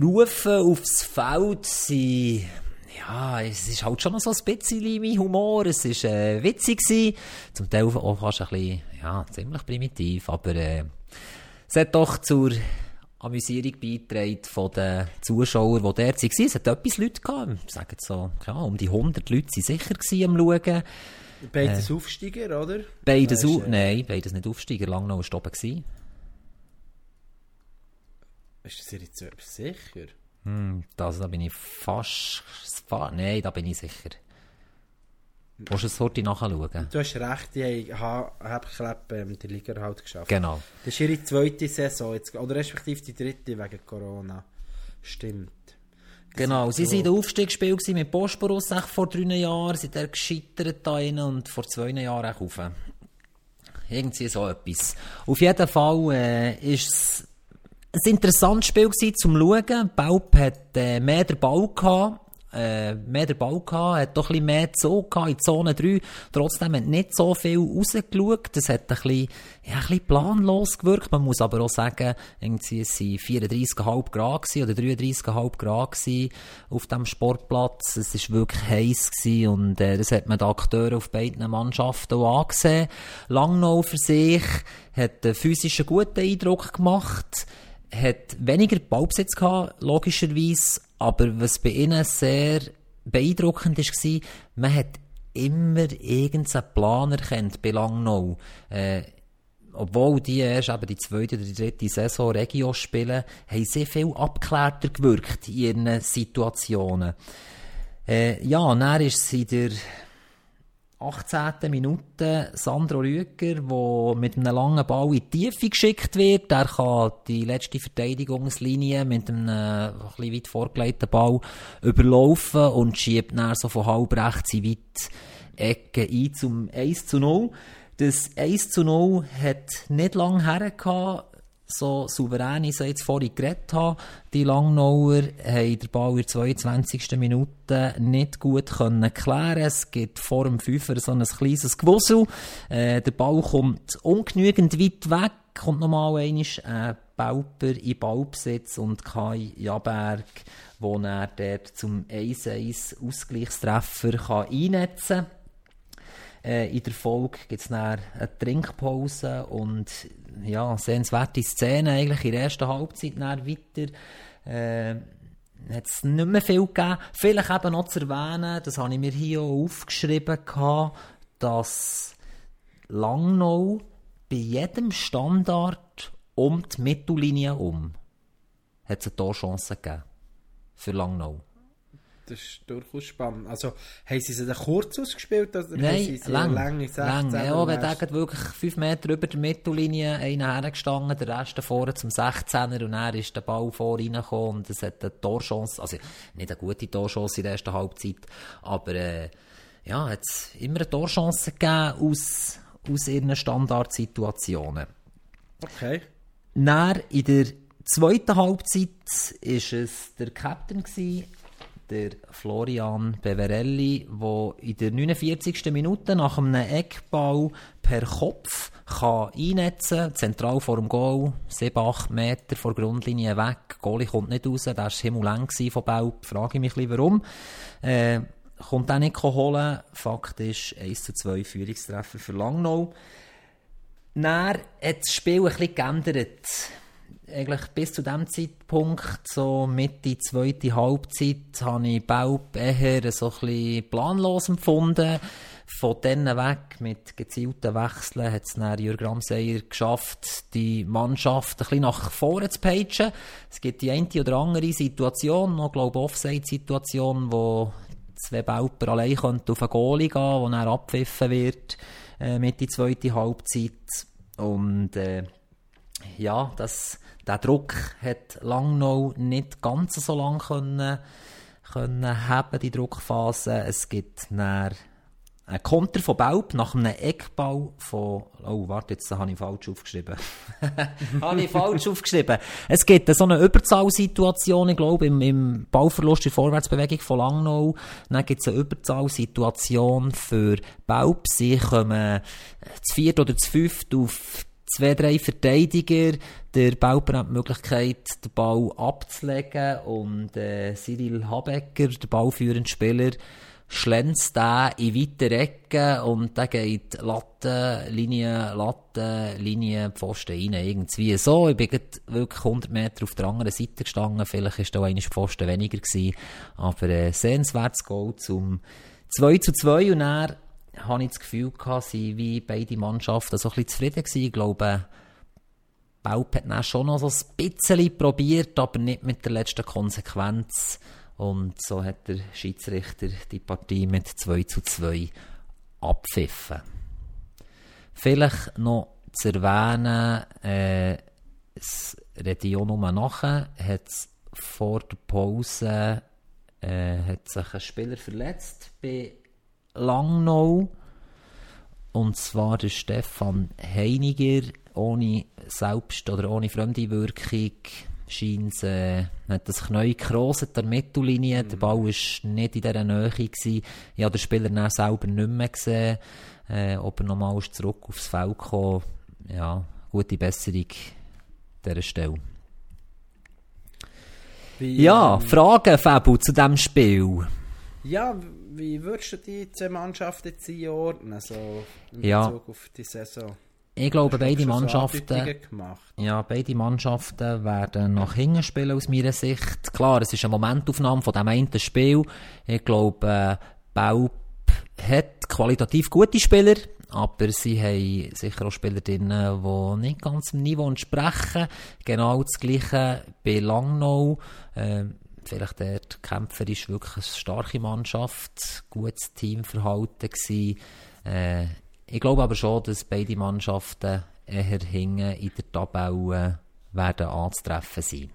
Rufe aufs Feld sind ja, es ist halt schon noch so ein bisschen mein Humor. Es war äh, witzig gewesen. Zum Teil auch fast ein bisschen, ja, ziemlich primitiv, aber äh, es hat doch zur Amüsierung beigetragen von den Zuschauern, die dort waren. Es hat etwas Leute gehabt, ich sage so, ja, um die 100 Leute waren sicher am Schauen. Beides äh, Aufsteiger, oder? Beides, weißt, äh, nein, beides nicht Aufsteiger, lange noch oben gewesen. Ist das jetzt sicher? Hm, das, da bin ich fast, nein, da bin ich sicher. Willst du es heute nachschauen? Du hast recht, ich habe hab ähm, die Liga halt geschafft. Genau. Das ist ihre zweite Saison, jetzt, oder respektive die dritte wegen Corona. Stimmt. Genau, sie waren in der Aufstiegsspiel mit Bosporus vor drei Jahren, sind er gescheitert da rein und vor zwei Jahren auch rauf. Irgendwie so etwas. Auf jeden Fall äh, ist es ein interessantes Spiel gewesen, zum Schauen. Baub hat äh, mehr den Ball gehabt. Äh, mehr den Ball gehabt, hat doch ein bisschen mehr Zug gehabt in Zone 3. Trotzdem hat nicht so viel rausgeschaut. Das hat ein bisschen, ja, ein bisschen planlos gewirkt. Man muss aber auch sagen, irgendwie es waren 34,5 Grad oder 33,5 Grad auf dem Sportplatz. Es war wirklich heiß und äh, das hat man den Akteuren auf beiden Mannschaften auch angesehen. Langnau für sich hat einen physischen guten Eindruck gemacht hat weniger Ballbesitz gehabt, logischerweise, aber was bei ihnen sehr beeindruckend war, man hat immer irgendeinen Plan erkannt bei Langnau. Äh, obwohl die erst eben die zweite oder die dritte Saison Regio spielen, haben sehr viel abgeklärter gewirkt in ihren Situationen. Äh, ja, dann ist sie der 18. Minute Sandro Rüger, der mit einem langen Ball in die Tiefe geschickt wird. Er kann die letzte Verteidigungslinie mit einem äh, ein weit vorgelegten Ball überlaufen und schiebt dann so von halb rechts in weit Ecke ein zum 1 zu 0. Das 1 zu 0 hat nicht lange hergehabt so souverän ich jetzt vorhin geredet habe. Die Langnauer haben den Ball in der 22. Minute nicht gut können klären Es gibt vor dem Fünfer so ein kleines Gewussel. Äh, der Ball kommt ungenügend weit weg, kommt nochmal einmal ein Bauper in Ballbesitz und Kai Jaberg, wo er dort zum 1-1 Ausgleichstreffer einnetzen kann. Äh, in der Folge gibt es eine Trinkpause und ja, sehenswerte Szene eigentlich in der ersten Halbzeit dann weiter. Äh, hat es nicht mehr viel gegeben. Vielleicht eben noch zu erwähnen, das habe ich mir hier auch aufgeschrieben, gehabt, dass Langnau bei jedem Standard um die Mittellinie um hat es eine Torchance gegeben. Für Langnau. Das ist durchaus spannend. Also, haben sie sie dann kurz ausgespielt? Oder Nein, sie sie lang. lange 16 lang. Ja, erst- der wirklich 5 Meter über der Mittellinie einer hergestanden, der Rest vorne zum 16er und dann ist der Ball vor reingekommen und es hat eine Torchance, also nicht eine gute Torchance in der ersten Halbzeit, aber äh, ja, hat es immer eine Torchance gegeben aus, aus ihren Standardsituationen. Okay. Dann in der zweiten Halbzeit ist es der Captain gsi, der Florian Beverelli, der in der 49. Minute nach einem Eckball per Kopf kann einnetzen kann, zentral vor dem Goal, 7-8 Meter vor der Grundlinie weg. Goalie kommt nicht raus, der war himmeleng von Belp. Frage ich mich ein warum. Äh, kommt auch nicht holen. Fakt ist, 1 zu 2 Führungstreffer für Langnau. Dann hat das Spiel ein bisschen geändert. Eigentlich bis zu dem Zeitpunkt, so Mitte zweite Halbzeit, habe ich Baub eher so ein bisschen planlos empfunden. Von dann weg, mit gezielten Wechseln, hat es dann Jürgen Ramseyer geschafft, die Mannschaft ein bisschen nach vorne zu pagen. Es gibt die eine oder andere Situation, noch, glaube Offside-Situation, wo zwei Bauper allein auf einen Goalie gehen, wo dann abpfiffen wird, äh, mit die zweite Halbzeit. Und, äh, ja, das, der Druck hat Langnau nicht ganz so lange können, können haben, die Druckphase. Es gibt dann ein Konter von Baub nach einem Eckball von, oh, warte, jetzt habe ich falsch aufgeschrieben. habe ich falsch aufgeschrieben. Es gibt so eine Überzahlsituation, ich glaube, im, im Ballverlust in Vorwärtsbewegung von Langnau. Dann gibt es eine Überzahlsituation für Baub. Sie kommen zu viert oder zu fünft auf zwei, drei Verteidiger. Der Bauper hat die Möglichkeit, den Ball abzulegen und äh, Cyril Habecker, der ballführende Spieler, schlänzt den in weite Ecken und der geht Latte, Linie, Latte, Linie, Pfosten rein, irgendwie so. Ich bin wirklich 100 Meter auf der anderen Seite gestanden, vielleicht ist da einmal Pfosten weniger gewesen, aber äh, sehenswertes Goal zum 2 zu 2 und dann habe ich das Gefühl gehabt, sie wie beide Mannschaften so ein bisschen zufrieden gewesen. Ich glaube, Baub hat dann schon noch so ein bisschen probiert, aber nicht mit der letzten Konsequenz. Und so hat der Schiedsrichter die Partie mit 2 zu 2 abpfiffen. Vielleicht noch zu erwähnen, äh, es rede ich nachher, hat vor der Pause äh, hat sich ein Spieler verletzt bei Langnau. Und zwar der Stefan Heiniger, ohne Selbst- oder ohne Fremdeinwirkung, scheint es, äh, hat das Knie gekroset der Mittellinie. Der Ball war nicht in dieser Nähe. Gewesen. Ich habe den Spieler dann selber nicht mehr gesehen. Äh, ob er nochmal ist zurück aufs Feld kam. Ja, gute Besserung an dieser Stelle. Wie, Ja, ähm, Fragen, Fabu, zu diesem Spiel. ja, wie würdest du die zwei Mannschaften jetzt einordnen, so in Ja. Bezug auf die Saison? Ich glaube, beide so Mannschaften... Ja, beide Mannschaften werden nach hinten spielen aus meiner Sicht. Klar, es ist eine Momentaufnahme von dem einen Spiel. Ich glaube, äh, Baub hat qualitativ gute Spieler, aber sie haben sicher auch Spieler drin, die nicht ganz dem Niveau entsprechen. Genau das Gleiche bei Langnau. Ähm, vielleicht dort kämpferisch wirklich eine starke Mannschaft, gutes Teamverhalten gewesen. Äh, ich glaube aber schon, dass beide Mannschaften eher hinten in der Tabelle werden anzutreffen sein.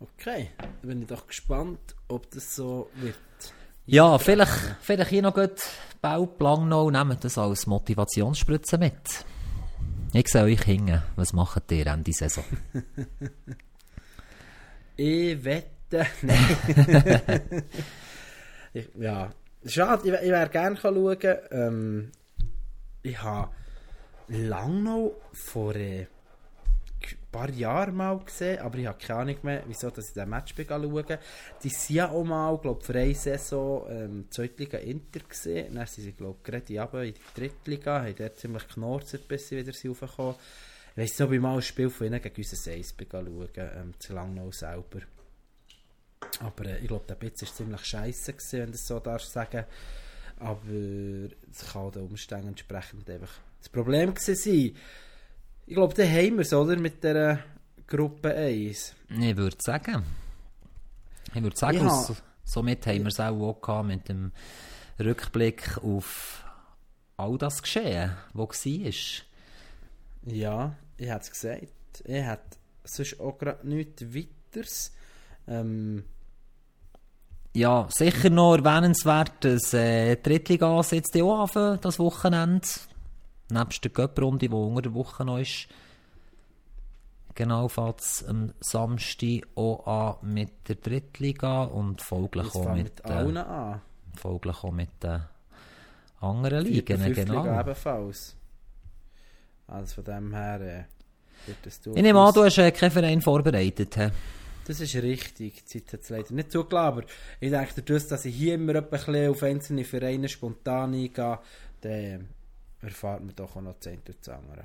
Okay, dann bin ich doch gespannt, ob das so wird. Ja, vielleicht, vielleicht hier noch gut bald Langnau, nehmt das als Motivationsspritze mit. Ich sehe euch hingen. Was macht ihr Ende Saison? Ich wette. Nein. ich, ja. Schade, ich, ich wäre gerne schauen. Ähm, ich habe lange noch vor äh, ein paar Jahren mal gesehen, aber ich habe keine Ahnung mehr, wieso dass ich den Match schauen Die sind ja auch mal, glaube für eine Saison ähm, Zweitliga Inter gesehen. Dann sind sie, glaube ich, gerade in die Drittliga, haben dort ziemlich geknorzert, bis sie wieder raufgekommen ich weiss ob ich mal ein Spiel von ihnen gegen unser Seis schauen ähm, zu Langnau selber. Aber äh, ich glaube, der Bitz war ziemlich scheiße, gewesen, wenn du das so darfst sagen. Aber es kann den Umständen entsprechend einfach das Problem sein. Ich glaube, dann haben wir es, oder? Mit der Gruppe 1. Ich würde sagen. Ich würde sagen, ja. somit haben wir es auch, auch gehabt mit dem Rückblick auf all das Geschehen, was war. Ja, ich hätte es gesagt. Ich hätte sonst auch gerade nichts weiteres. Ähm, ja, sicher noch erwähnenswert, dass äh, die Drittliga jetzt auch anfangen, das Wochenende. Nebst der Göpprunde, die unter der Woche noch ist. Genau, fängt es am Samstag auch an mit der Drittliga und folglich auch mit, mit allen an. Folglich auch mit den anderen Ligen. Genau. ebenfalls. Also von dem her äh, wird das durch. Ich nehme an, du hast äh, keinen Verein vorbereitet. He? Das ist richtig. Die Zeit hat es leider nicht zugelassen. Aber ich denke, dadurch, dass ich hier immer ein bisschen auf einzelne Vereine spontan eingehe, dann erfahrt man doch auch noch 10 zusammen.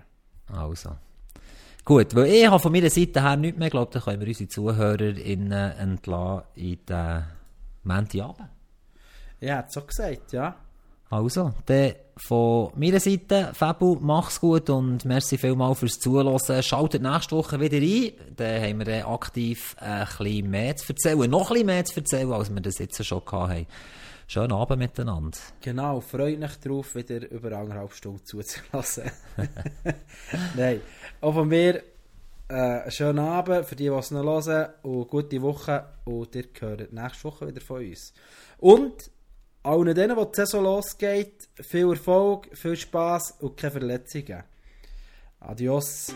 Also. Gut, weil ich habe von meiner Seite her nichts mehr. Glaube, da können wir unsere ZuhörerInnen entlassen in den Montagabend. Ja, hat es so gesagt, ja. Also, dann von meiner Seite, Fabu, mach's gut und merci vielmals fürs Zuhören. Schaltet nächste Woche wieder ein, dann haben wir aktiv ein bisschen mehr zu erzählen, noch ein bisschen mehr zu erzählen, als wir das jetzt schon hatten. Schönen Abend miteinander. Genau, freut mich darauf, wieder über eineinhalb Stunden zuzulassen. Nein, auch von mir äh, einen schönen Abend für die, die es noch hören und gute Woche und ihr hört nächste Woche wieder von uns. Und allen denen, die die Saison losgeht, viel Erfolg, viel Spaß und keine Verletzungen. Adios.